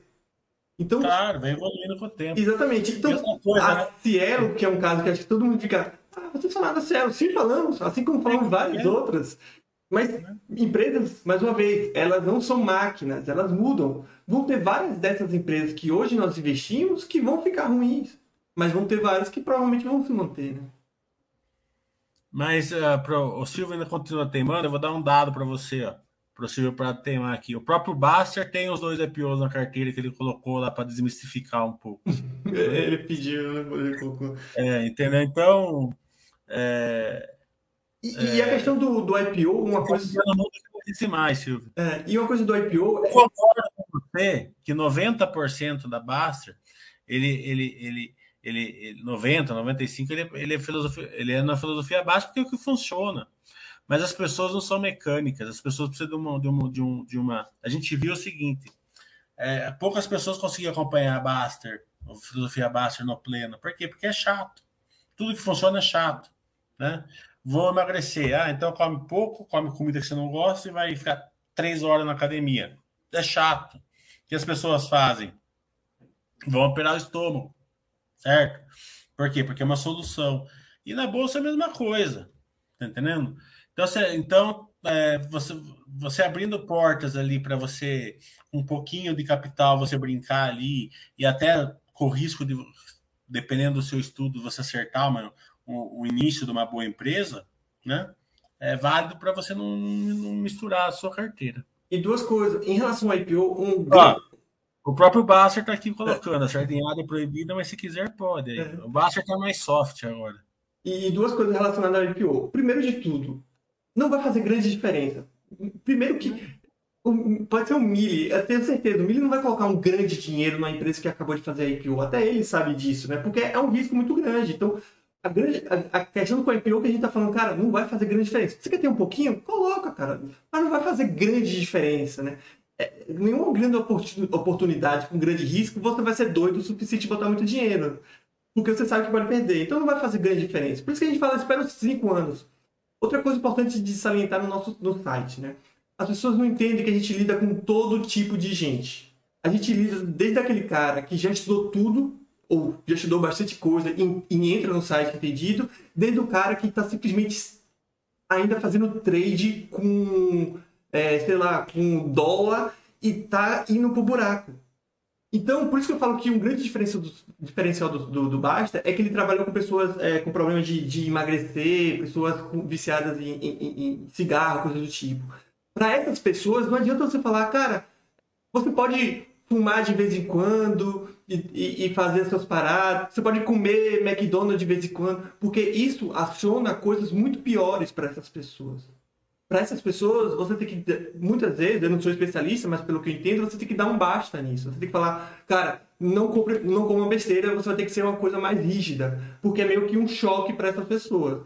Então, claro, vem evoluindo com o tempo. Exatamente. Então, coisa, a né? Cielo, que é um caso que acho que todo mundo fica. Ah, vocês falaram da Cielo. Sim, falamos, assim como falamos é, várias é. outras. Mas é. empresas, mais uma vez, elas não são máquinas, elas mudam. Vão ter várias dessas empresas que hoje nós investimos que vão ficar ruins. Mas vão ter várias que provavelmente vão se manter, né? Mas uh, pro, o Silvio ainda continua teimando. Eu vou dar um dado para você, ó. Para o Silvio para teimar aqui. O próprio Baster tem os dois IPOs na carteira que ele colocou lá para desmistificar um pouco. [laughs] ele pediu, né? Ele colocou. É, entendeu? Então. É, e, é, e, a questão do, do IPO, uma coisa. Não disse mais, Silvio. É, e uma coisa do IPO. Eu concordo com você que 90% da Baster ele, ele, ele, ele, ele 90, 95, ele, ele, é filosofia, ele é na filosofia básica porque é o que funciona. Mas as pessoas não são mecânicas, as pessoas precisam de uma. De uma, de um, de uma... A gente viu o seguinte: é, poucas pessoas conseguiam acompanhar a Baster, a filosofia Baster no pleno. Por quê? Porque é chato. Tudo que funciona é chato. Né? Vou emagrecer. Ah, então come pouco, come comida que você não gosta e vai ficar três horas na academia. É chato. O que as pessoas fazem? Vão operar o estômago certo? Por quê? Porque é uma solução. E na bolsa é a mesma coisa, tá entendendo? Então, você, então é, você, você abrindo portas ali para você, um pouquinho de capital, você brincar ali, e até com risco de, dependendo do seu estudo, você acertar uma, o, o início de uma boa empresa, né? É válido para você não, não, misturar a sua carteira. E duas coisas. Em relação ao IPO, um. Ó, o próprio Basser está aqui colocando, a sardinhada é proibida, mas se quiser pode. É. O Basser está mais soft agora. E duas coisas relacionadas ao IPO. Primeiro de tudo, não vai fazer grande diferença. Primeiro que pode ser o Mili, eu tenho certeza, o Mili não vai colocar um grande dinheiro na empresa que acabou de fazer a IPO. Até ele sabe disso, né? Porque é um risco muito grande. Então, a, grande, a, a questão com a IPO que a gente tá falando, cara, não vai fazer grande diferença. Você quer ter um pouquinho? Coloca, cara. Mas não vai fazer grande diferença, né? É, nenhuma grande oportunidade com grande risco, você vai ser doido o suficiente de botar muito dinheiro. Porque você sabe que pode perder. Então não vai fazer grande diferença. Por isso que a gente fala, espera os 5 anos. Outra coisa importante de salientar no nosso no site, né? As pessoas não entendem que a gente lida com todo tipo de gente. A gente lida desde aquele cara que já estudou tudo, ou já estudou bastante coisa e, e entra no site entendido, desde o cara que está simplesmente ainda fazendo trade com é, sei lá, com dólar e tá indo pro buraco. Então, por isso que eu falo que um grande diferencial do, diferencial do, do, do Basta é que ele trabalhou com pessoas é, com problemas de, de emagrecer, pessoas com, viciadas em, em, em cigarro, coisas do tipo. Para essas pessoas, não adianta você falar, cara, você pode fumar de vez em quando e, e, e fazer suas paradas, você pode comer McDonald's de vez em quando, porque isso aciona coisas muito piores para essas pessoas para essas pessoas, você tem que, muitas vezes, eu não sou especialista, mas pelo que eu entendo, você tem que dar um basta nisso. Você tem que falar, cara, não compre, não coma besteira, você vai ter que ser uma coisa mais rígida, porque é meio que um choque para essas pessoas.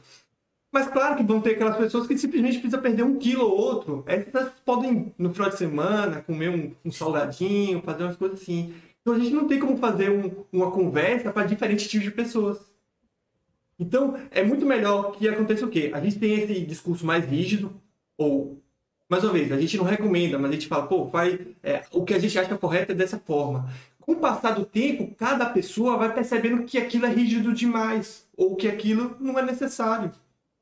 Mas claro que vão ter aquelas pessoas que simplesmente precisam perder um quilo ou outro. Essas podem, no final de semana, comer um, um salgadinho, fazer umas coisas assim. Então a gente não tem como fazer um, uma conversa para diferentes tipos de pessoas. Então, é muito melhor que aconteça o quê? A gente tem esse discurso mais rígido, ou, mais uma vez, a gente não recomenda, mas a gente fala, pô, vai, é, o que a gente acha correto é dessa forma. Com o passar do tempo, cada pessoa vai percebendo que aquilo é rígido demais, ou que aquilo não é necessário.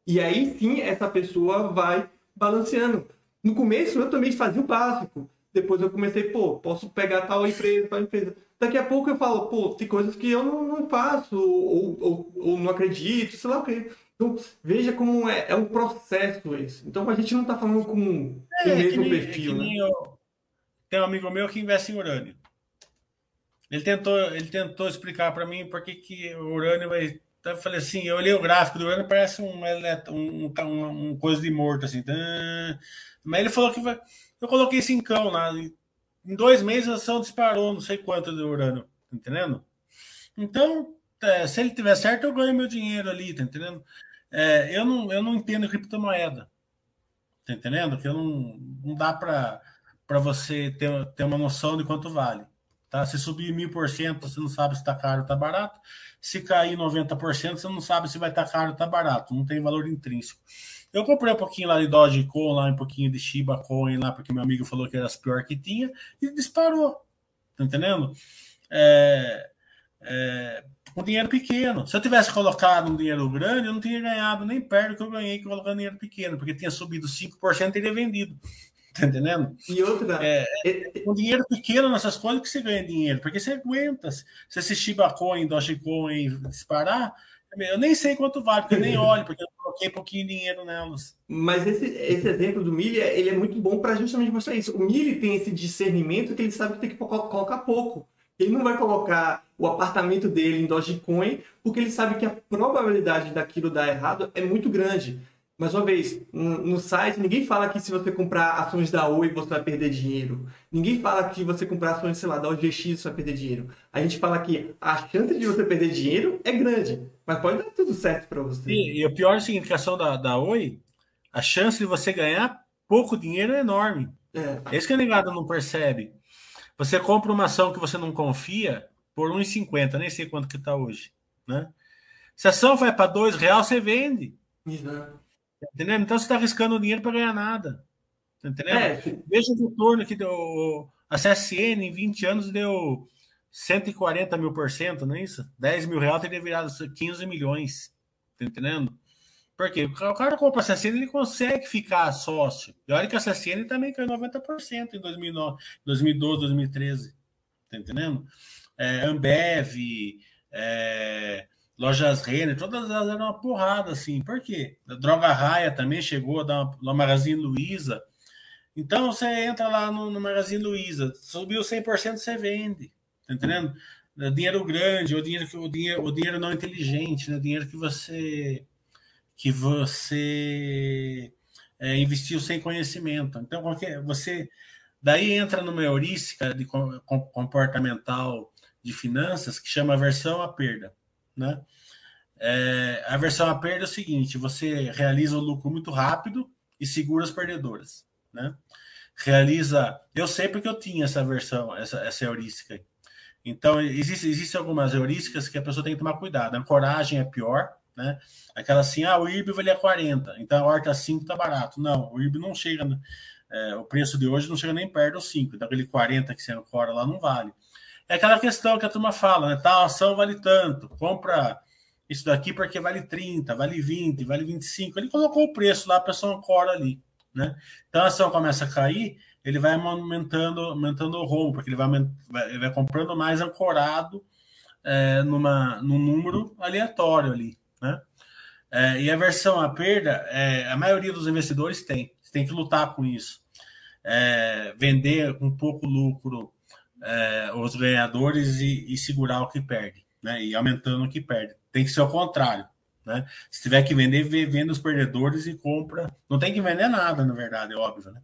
E aí sim, essa pessoa vai balanceando. No começo, eu também fazia o básico. Depois eu comecei, pô, posso pegar tal empresa, tal empresa. Daqui a pouco eu falo, pô, tem coisas que eu não, não faço, ou, ou, ou não acredito, sei lá o quê. Então, veja como é, é um processo isso. Então, a gente não está falando com, é, o mesmo nem, perfil. É né? eu, tem um amigo meu que investe em urânio. Ele tentou, ele tentou explicar para mim por que, que o urânio vai. Eu falei assim, eu olhei o gráfico do urânio, parece um, um, um, um coisa de morto, assim. Mas ele falou que vai. Eu coloquei cincão lá. Em dois meses a ação disparou, não sei quanto de urânio, tá entendendo? Então, é, se ele tiver certo, eu ganho meu dinheiro ali, tá entendendo? É, eu, não, eu não entendo criptomoeda. Tá entendendo? Que eu não, não dá para você ter, ter uma noção de quanto vale. Tá? Se subir mil por cento, você não sabe se está caro ou está barato. Se cair 90%, você não sabe se vai estar tá caro ou está barato. Não tem valor intrínseco. Eu comprei um pouquinho lá de Dogecoin, lá um pouquinho de Shiba Coin lá, porque meu amigo falou que era as pior que tinha, e disparou. Tá entendendo? É, é, um dinheiro pequeno. Se eu tivesse colocado um dinheiro grande, eu não tinha ganhado nem perto do que eu ganhei colocando dinheiro pequeno, porque tinha subido 5% e teria vendido. [laughs] Tá entendendo? E outra. É, é, um dinheiro pequeno nessas coisas que você ganha dinheiro, porque você aguenta. Se esse Shiba Coin, Dogecoin disparar, eu nem sei quanto vale, porque eu nem olho, porque eu coloquei pouquinho dinheiro nelas. Mas esse, esse exemplo do Mili, ele é muito bom para justamente mostrar isso. O Mili tem esse discernimento que ele sabe que tem que colocar pouco. Ele não vai colocar o apartamento dele em Dogecoin, porque ele sabe que a probabilidade daquilo dar errado é muito grande. Mais uma vez, no site, ninguém fala que se você comprar ações da Oi você vai perder dinheiro. Ninguém fala que você comprar ações, sei lá, da OGX você vai perder dinheiro. A gente fala que a chance de você perder dinheiro é grande, mas pode dar tudo certo para você. E, e, o pior é a ação da, da Oi, a chance de você ganhar pouco dinheiro é enorme. É. Esse que a negada não percebe. Você compra uma ação que você não confia por 1,50, nem sei quanto que está hoje. Né? Se a ação vai para R$ real, você vende. Exato. Entendendo? Então você está arriscando dinheiro para ganhar nada. Tá entendendo? É. Veja o retorno que deu. A CSN em 20 anos deu 140 mil por cento, não é isso? 10 mil reais teria virado 15 milhões. Tá entendendo? Porque o cara compra a CSN, ele consegue ficar sócio. E olha que a CSN também caiu 90% em 2009, 2012, 2013. Tá entendendo? É, Ambev, é, lojas Renner, todas elas eram uma porrada, assim. Por quê? A Droga Raia também chegou a dar uma, no Magazine Luiza. Então você entra lá no, no Magazine Luiza, subiu 100%, você vende. Tá entendendo? É dinheiro grande, o dinheiro, o dinheiro, o dinheiro não inteligente, né? dinheiro que você que você é, investiu sem conhecimento. Então, qualquer, você daí entra numa heurística de comportamental de finanças que chama versão à perda. Né? É, a versão à perda é o seguinte: você realiza o lucro muito rápido e segura as perdedoras. Né? Realiza. Eu sei porque eu tinha essa versão, essa, essa heurística. Então, existe, existem algumas heurísticas que a pessoa tem que tomar cuidado. A coragem é pior, né? Aquela assim, ah, o IRB valia 40, então a horta 5 tá barato. Não, o IRB não chega, é, o preço de hoje não chega nem perto dos 5, então aquele 40 que você ancora lá não vale. É aquela questão que a turma fala, né? Tal ação vale tanto, compra isso daqui porque vale 30, vale 20, vale 25. Ele colocou o preço lá, a pessoa ancora ali, né? Então a ação começa a cair, ele vai aumentando, aumentando o rombo, porque ele vai, ele vai comprando mais ancorado é, numa, num número aleatório ali, né? É, e a versão à perda, é, a maioria dos investidores tem. Você tem que lutar com isso. É, vender com pouco lucro é, os ganhadores e, e, segurar o que perde, né? E aumentando o que perde. Tem que ser o contrário, né? Se tiver que vender, vende os perdedores e compra. Não tem que vender nada, na verdade, é óbvio, né?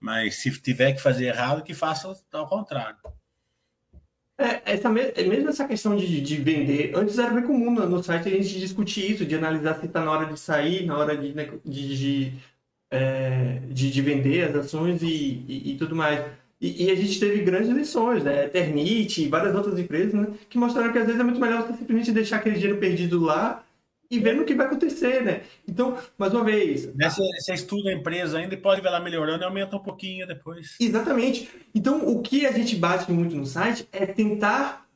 Mas se tiver que fazer errado, que faça ao contrário. É, essa, é mesmo essa questão de, de vender, antes era bem comum no, no site a gente discutir isso, de analisar se está na hora de sair, na hora de, de, de, é, de, de vender as ações e, e, e tudo mais. E, e, a gente teve grandes lições, né? Eternite e várias outras empresas, né? Que mostraram que às vezes é muito melhor você simplesmente deixar aquele dinheiro perdido lá e vendo o que vai acontecer, né? Então, mais uma vez. Você, você estuda a empresa ainda e pode ver ela melhorando e aumenta um pouquinho depois. Exatamente. Então, o que a gente bate muito no site é tentar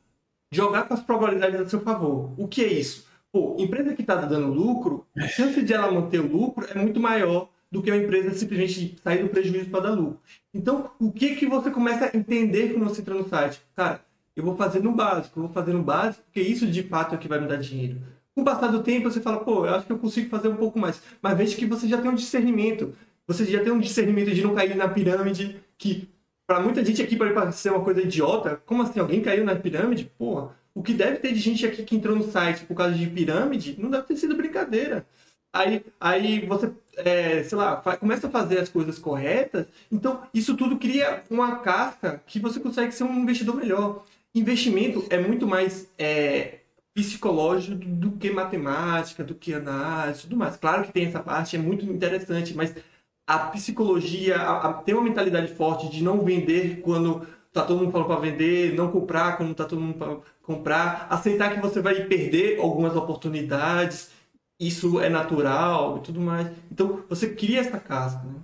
jogar com as probabilidades a seu favor. O que é isso? Pô, empresa que está dando lucro, a chance de ela manter o lucro é muito maior do que uma empresa simplesmente sair do prejuízo para dar lucro. Então, o que que você começa a entender quando você entra no site? Cara, eu vou fazer no básico, eu vou fazer no básico, porque isso de fato é o que vai me dar dinheiro. Com o passar do tempo, você fala, pô, eu acho que eu consigo fazer um pouco mais. Mas veja que você já tem um discernimento. Você já tem um discernimento de não cair na pirâmide, que para muita gente aqui pode parecer uma coisa idiota. Como assim? Alguém caiu na pirâmide? Porra, o que deve ter de gente aqui que entrou no site por causa de pirâmide não deve ter sido brincadeira. Aí, aí você, é, sei lá, começa a fazer as coisas corretas. Então, isso tudo cria uma casca que você consegue ser um investidor melhor. Investimento é muito mais é, psicológico do, que matemática, do que análise, tudo mais. Claro que tem essa parte, é muito interessante, mas a psicologia, a, a, tem uma mentalidade forte de não vender quando tá todo mundo falando para vender, não comprar quando tá todo mundo para comprar, aceitar que você vai perder algumas oportunidades, isso é natural e tudo mais. Então, você cria essa casca, né?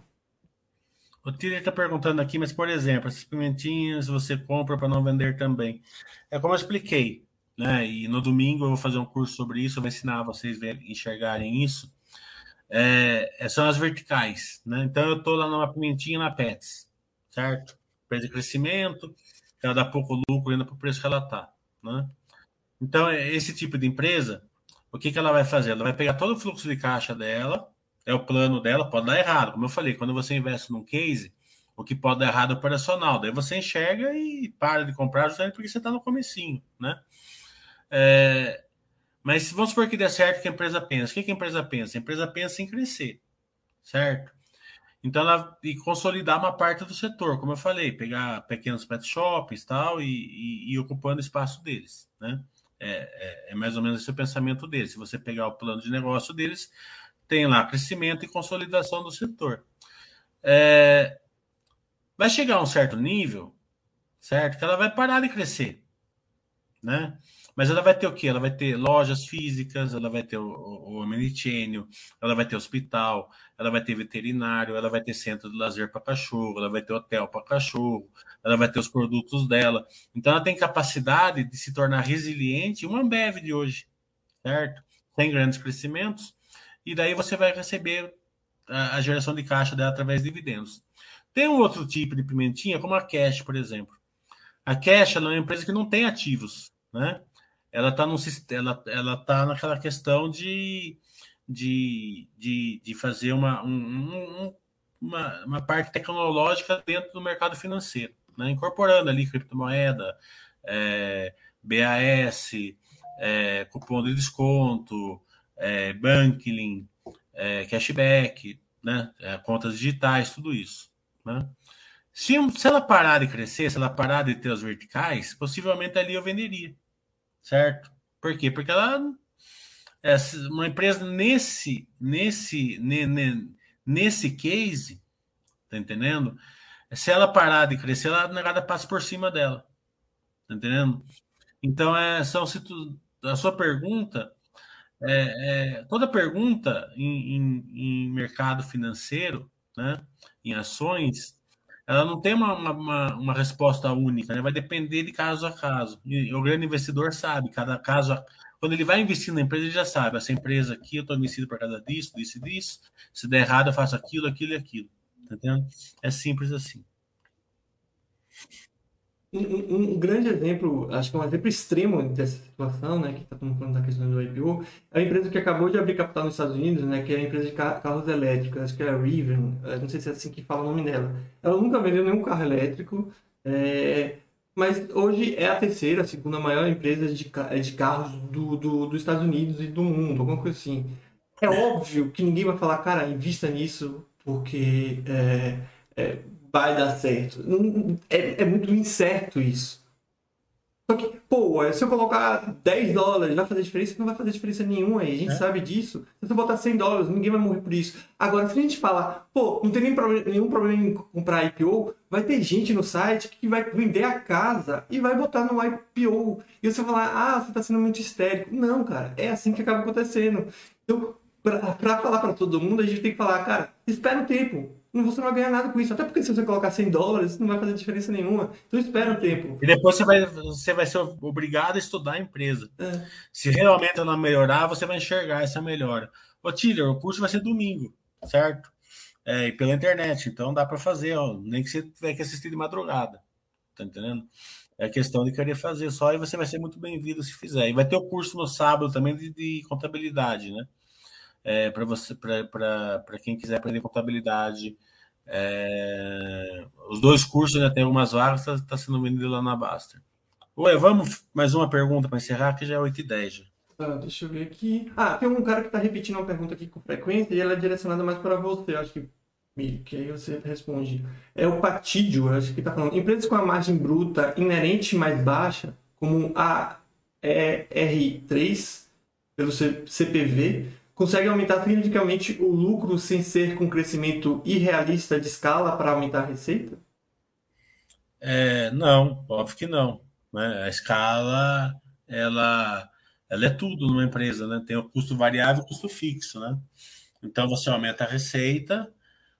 O Tiri está perguntando aqui, mas por exemplo, essas pimentinhas você compra para não vender também. É como eu expliquei, né? E no domingo eu vou fazer um curso sobre isso, eu vou ensinar vocês a enxergarem isso. É, é, são as verticais, né? Então eu estou lá numa pimentinha na Pets, certo? Empresa de crescimento, ela dá pouco lucro ainda para o preço que ela está, né? Então esse tipo de empresa, o que, que ela vai fazer? Ela vai pegar todo o fluxo de caixa dela, é o plano dela, pode dar errado. Como eu falei, quando você investe num case, o que pode dar errado é operacional. Daí você enxerga e para de comprar justamente porque você está no comecinho, né? É, mas vamos supor que dê certo que a empresa pensa. O que, a empresa pensa? A empresa pensa em crescer, certo? Então, ela, e consolidar uma parte do setor, como eu falei, pegar pequenos pet shops tal, e, e, e ocupando espaço deles, né? É, é, é, mais ou menos esse o pensamento deles. Se você pegar o plano de negócio deles, tem lá crescimento e consolidação do setor. É, vai chegar a um certo nível, certo? Que ela vai parar de crescer, né? Mas ela vai ter o quê? Ela vai ter lojas físicas, ela vai ter o, o, o ela vai ter hospital, ela vai ter veterinário, ela vai ter centro de lazer para cachorro, ela vai ter hotel para cachorro, ela vai ter os produtos dela. Então ela tem capacidade de se tornar resiliente, uma Ambev de hoje, certo? Tem grandes crescimentos, e daí você vai receber a, a geração de caixa dela através de dividendos. Tem um outro tipo de pimentinha, como a Cash, por exemplo. A Cash é uma empresa que não tem ativos, né? Ela está num ela, ela tá naquela questão de, de, de, de fazer uma, um, uma, uma parte tecnológica dentro do mercado financeiro, né? incorporando ali criptomoeda, é, BAS, é, cupom de desconto, é, banking, é, cashback, né? É, contas digitais, tudo isso. Né? Se, se ela parar de crescer, se ela parar de ter os verticais, possivelmente ali eu venderia certo? Por quê? Porque ela é uma empresa nesse nesse nesse case, tá entendendo? Se ela parar de crescer, ela nada passa por cima dela, tá entendendo? Então é são a sua pergunta é, é, toda pergunta em, em, em mercado financeiro, né, em ações, ela não tem uma, uma, uma, resposta única, né? vai depender de caso a caso. E o grande investidor sabe, cada caso, quando ele vai investir na empresa, ele já sabe, essa empresa aqui eu estou investindo por causa disso, disso e disso, se der errado eu faço aquilo, aquilo e aquilo. Tá entendendo? É simples assim. Um, um, grande exemplo, acho que é um exemplo extremo dessa situação, né, que está falando da questão do IPO, é a empresa que acabou de abrir capital nos Estados Unidos, né, que é a empresa de carros elétricos, acho que é a Rivian, não sei se é assim que fala o nome dela. Ela nunca vendeu nenhum carro elétrico, é, mas hoje é a terceira, a segunda maior empresa de, de carros do, do, dos Estados Unidos e do mundo, alguma coisa assim. É óbvio que ninguém vai falar, cara, invista nisso, porque é, é, vai dar certo. É, é muito incerto isso. Só que, pô, se eu colocar 10 dólares, vai fazer diferença? Não vai fazer diferença nenhuma aí, a gente é. sabe disso. Se você botar 100 dólares, ninguém vai morrer por isso. Agora, se a gente falar, pô, não tem nem problema, nenhum problema em comprar IPO, vai ter gente no site que vai vender a casa e vai botar no IPO. E você vai falar, ah, você está sendo muito histérico. Não, cara, é assim que acaba acontecendo. Então, para falar para todo mundo, a gente tem que falar, cara, espera um tempo você não vai ganhar nada com isso. Até porque se você colocar 100 dólares, não vai fazer diferença nenhuma. Então espera um tempo. E depois você vai, você vai ser obrigado a estudar a empresa. É. Se realmente ela melhorar, você vai enxergar essa melhora. Ô, Tiller, o curso vai ser domingo, certo? É, e pela internet. Então dá para fazer, ó, nem que você tiver que assistir de madrugada. Tá entendendo? É questão de querer fazer só e você vai ser muito bem-vindo se fizer. E vai ter o curso no sábado também de, de contabilidade, né? É, para você para quem quiser aprender contabilidade é, os dois cursos já tem algumas vagas, está tá sendo vendido lá na Baster. Ué, vamos mais uma pergunta para encerrar, que já é 8 e 10. Tá, deixa eu ver aqui. Ah, tem um cara que está repetindo uma pergunta aqui com frequência e ela é direcionada mais para você, acho que, que aí você responde. É o Patídio, acho que está falando. Empresas com a margem bruta inerente mais baixa, como a ER3, pelo CPV, consegue aumentar significativamente o lucro sem ser com crescimento irrealista de escala para aumentar a receita? É, não, óbvio que não. Né? A escala, ela, ela é tudo numa empresa, né? Tem o custo variável e o custo fixo, né? Então, você aumenta a receita,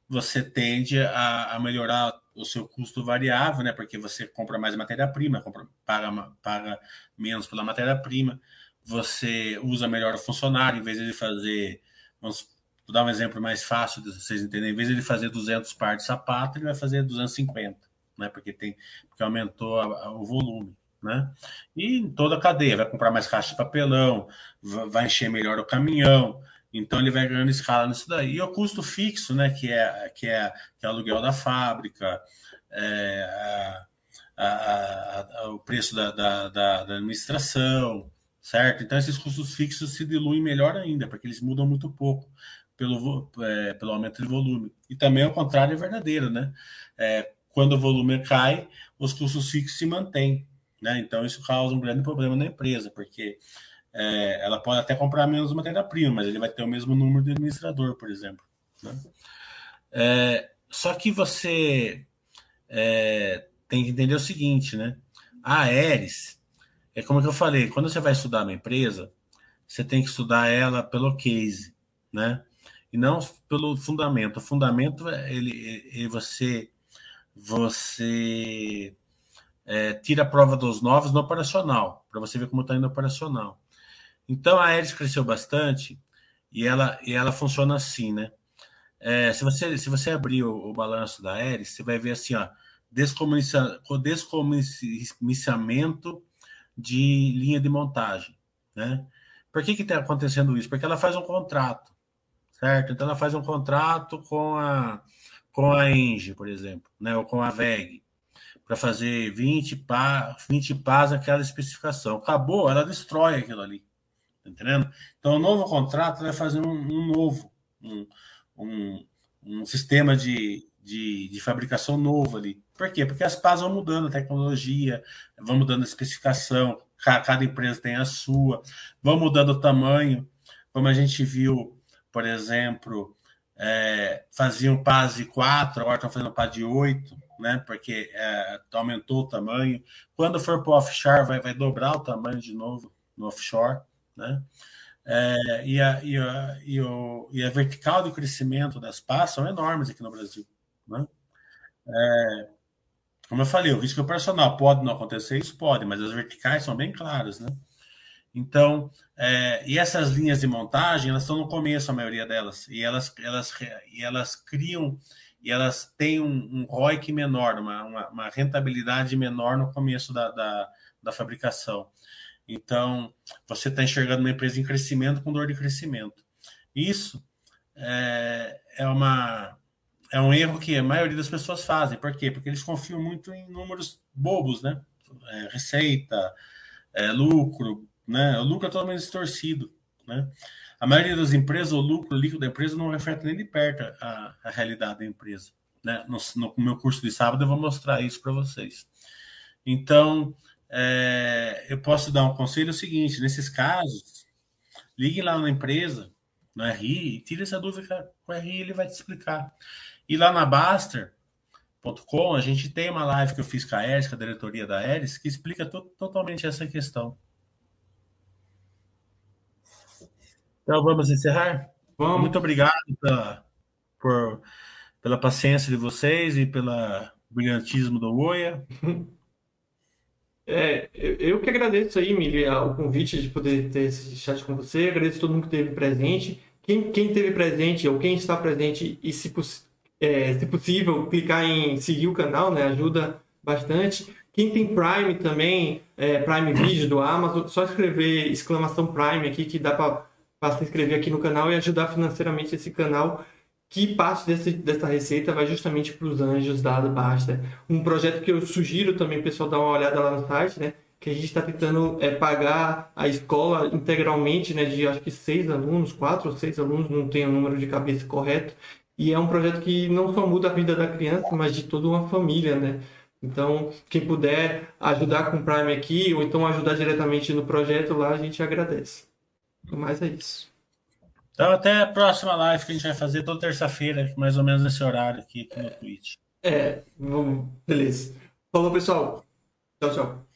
você tende a, a melhorar o seu custo variável, né? Porque você compra mais matéria-prima, paga, paga menos pela matéria-prima você usa melhor o funcionário, em vez de fazer, vamos dar um exemplo mais fácil de vocês entenderem, em vez de fazer 200 pares de sapato, ele vai fazer 250, né? Porque tem, porque aumentou a, a, o volume, né? E em toda a cadeia, vai comprar mais caixa de papelão, vai encher melhor o caminhão, então ele vai ganhando escala nisso daí. E o custo fixo, né, que é, que é, que é aluguel da fábrica, é, a, a, a, o preço da, da, da, da, administração, certo? Então esses custos fixos se diluem melhor ainda, porque eles mudam muito pouco pelo, é, pelo aumento de volume. E também o contrário é verdadeiro, né? É, quando o volume cai, os custos fixos se mantêm. Né? Então, isso causa um grande problema na empresa, porque é, ela pode até comprar menos matéria-prima, mas ele vai ter o mesmo número de administrador, por exemplo. Né? É, só que você é, tem que entender o seguinte, né? A Aeres, é como eu falei, quando você vai estudar uma empresa, você tem que estudar ela pelo case, né? E não pelo fundamento. O fundamento, ele, ele você você é, tira a prova dos novos no operacional, para você ver como está indo operacional. Então a Aeres cresceu bastante e ela, e ela funciona assim, né? É, se, você, se você abrir o, o, balanço da Aeres, você vai ver assim, ó, descomuniça, descomissamento de linha de montagem, né? Por que está acontecendo isso? Porque ela faz um contrato, certo? Então ela faz um contrato com a com a Engie, por exemplo, né, ou com a VEG, para fazer 20 pás, 20 pás aquela especificação. Acabou, ela destrói aquilo ali. Tá entendendo? Então, o novo contrato vai fazer um, um novo, um, um, um sistema de, de, de, fabricação novo ali. Por quê? Porque as pás vão mudando a tecnologia, vão mudando a especificação, cada empresa tem a sua, vão mudando o tamanho, como a gente viu, por exemplo, é, faziam PAS de 4, agora estão fazendo PAS de 8, né? Porque é, aumentou o tamanho. Quando for para o offshore, vai, vai dobrar o tamanho de novo no offshore, né? É, e, a, e, a, e, o, e a vertical de crescimento das PAS são enormes aqui no Brasil. Né? É, como eu falei, o risco operacional pode não acontecer, isso pode, mas as verticais são bem claras, né? Então, é, e essas linhas de montagem, elas estão no começo, a maioria delas, e elas, elas, e elas criam, e elas têm um, um ROIC menor, uma, uma, uma, rentabilidade menor no começo da, da, da fabricação. Então, você está enxergando uma empresa em crescimento com dor de crescimento. Isso é, é, uma, é um erro que a maioria das pessoas fazem. Por quê? Porque eles confiam muito em números bobos, né? É, receita, é, lucro, né? O lucro é totalmente distorcido, né? A maioria das empresas, o lucro líquido da empresa não reflete nem de perto a, a realidade da empresa. Né? No, no, meu curso de sábado eu vou mostrar isso para vocês. Então, é, eu posso dar um conselho seguinte: nesses casos, ligue lá na empresa, no RI, e tire essa dúvida com o RI, ele vai te explicar. E lá na Baster.com, a gente tem uma live que eu fiz com a Eris, com a diretoria da Eris, que explica to totalmente essa questão. Então vamos encerrar? Vamos. Muito obrigado pela, por, pela paciência de vocês e pelo brilhantismo do Oia. É, eu que agradeço aí, Mili, o convite de poder ter esse chat com você. Agradeço todo mundo que esteve presente. Quem, quem esteve presente ou quem está presente e, se, é, se possível, clicar em seguir o canal, né? Ajuda bastante. Quem tem Prime também, é, Prime Video do Amazon, só escrever exclamação Prime aqui que dá para Basta inscrever aqui no canal e ajudar financeiramente esse canal, que parte desse, dessa receita vai justamente para os anjos da Basta. Um projeto que eu sugiro também, pessoal, dar uma olhada lá no site, né? Que a gente está tentando é, pagar a escola integralmente, né? De acho que seis alunos, quatro ou seis alunos, não tenho o número de cabeça correto. E é um projeto que não só muda a vida da criança, mas de toda uma família, né? Então, quem puder ajudar com o Prime aqui, ou então ajudar diretamente no projeto lá, a gente agradece. Mas é isso. Então, até a próxima live que a gente vai fazer toda terça-feira, mais ou menos nesse horário aqui, aqui no Twitch. É, vamos, beleza. Falou, pessoal. Tchau, tchau.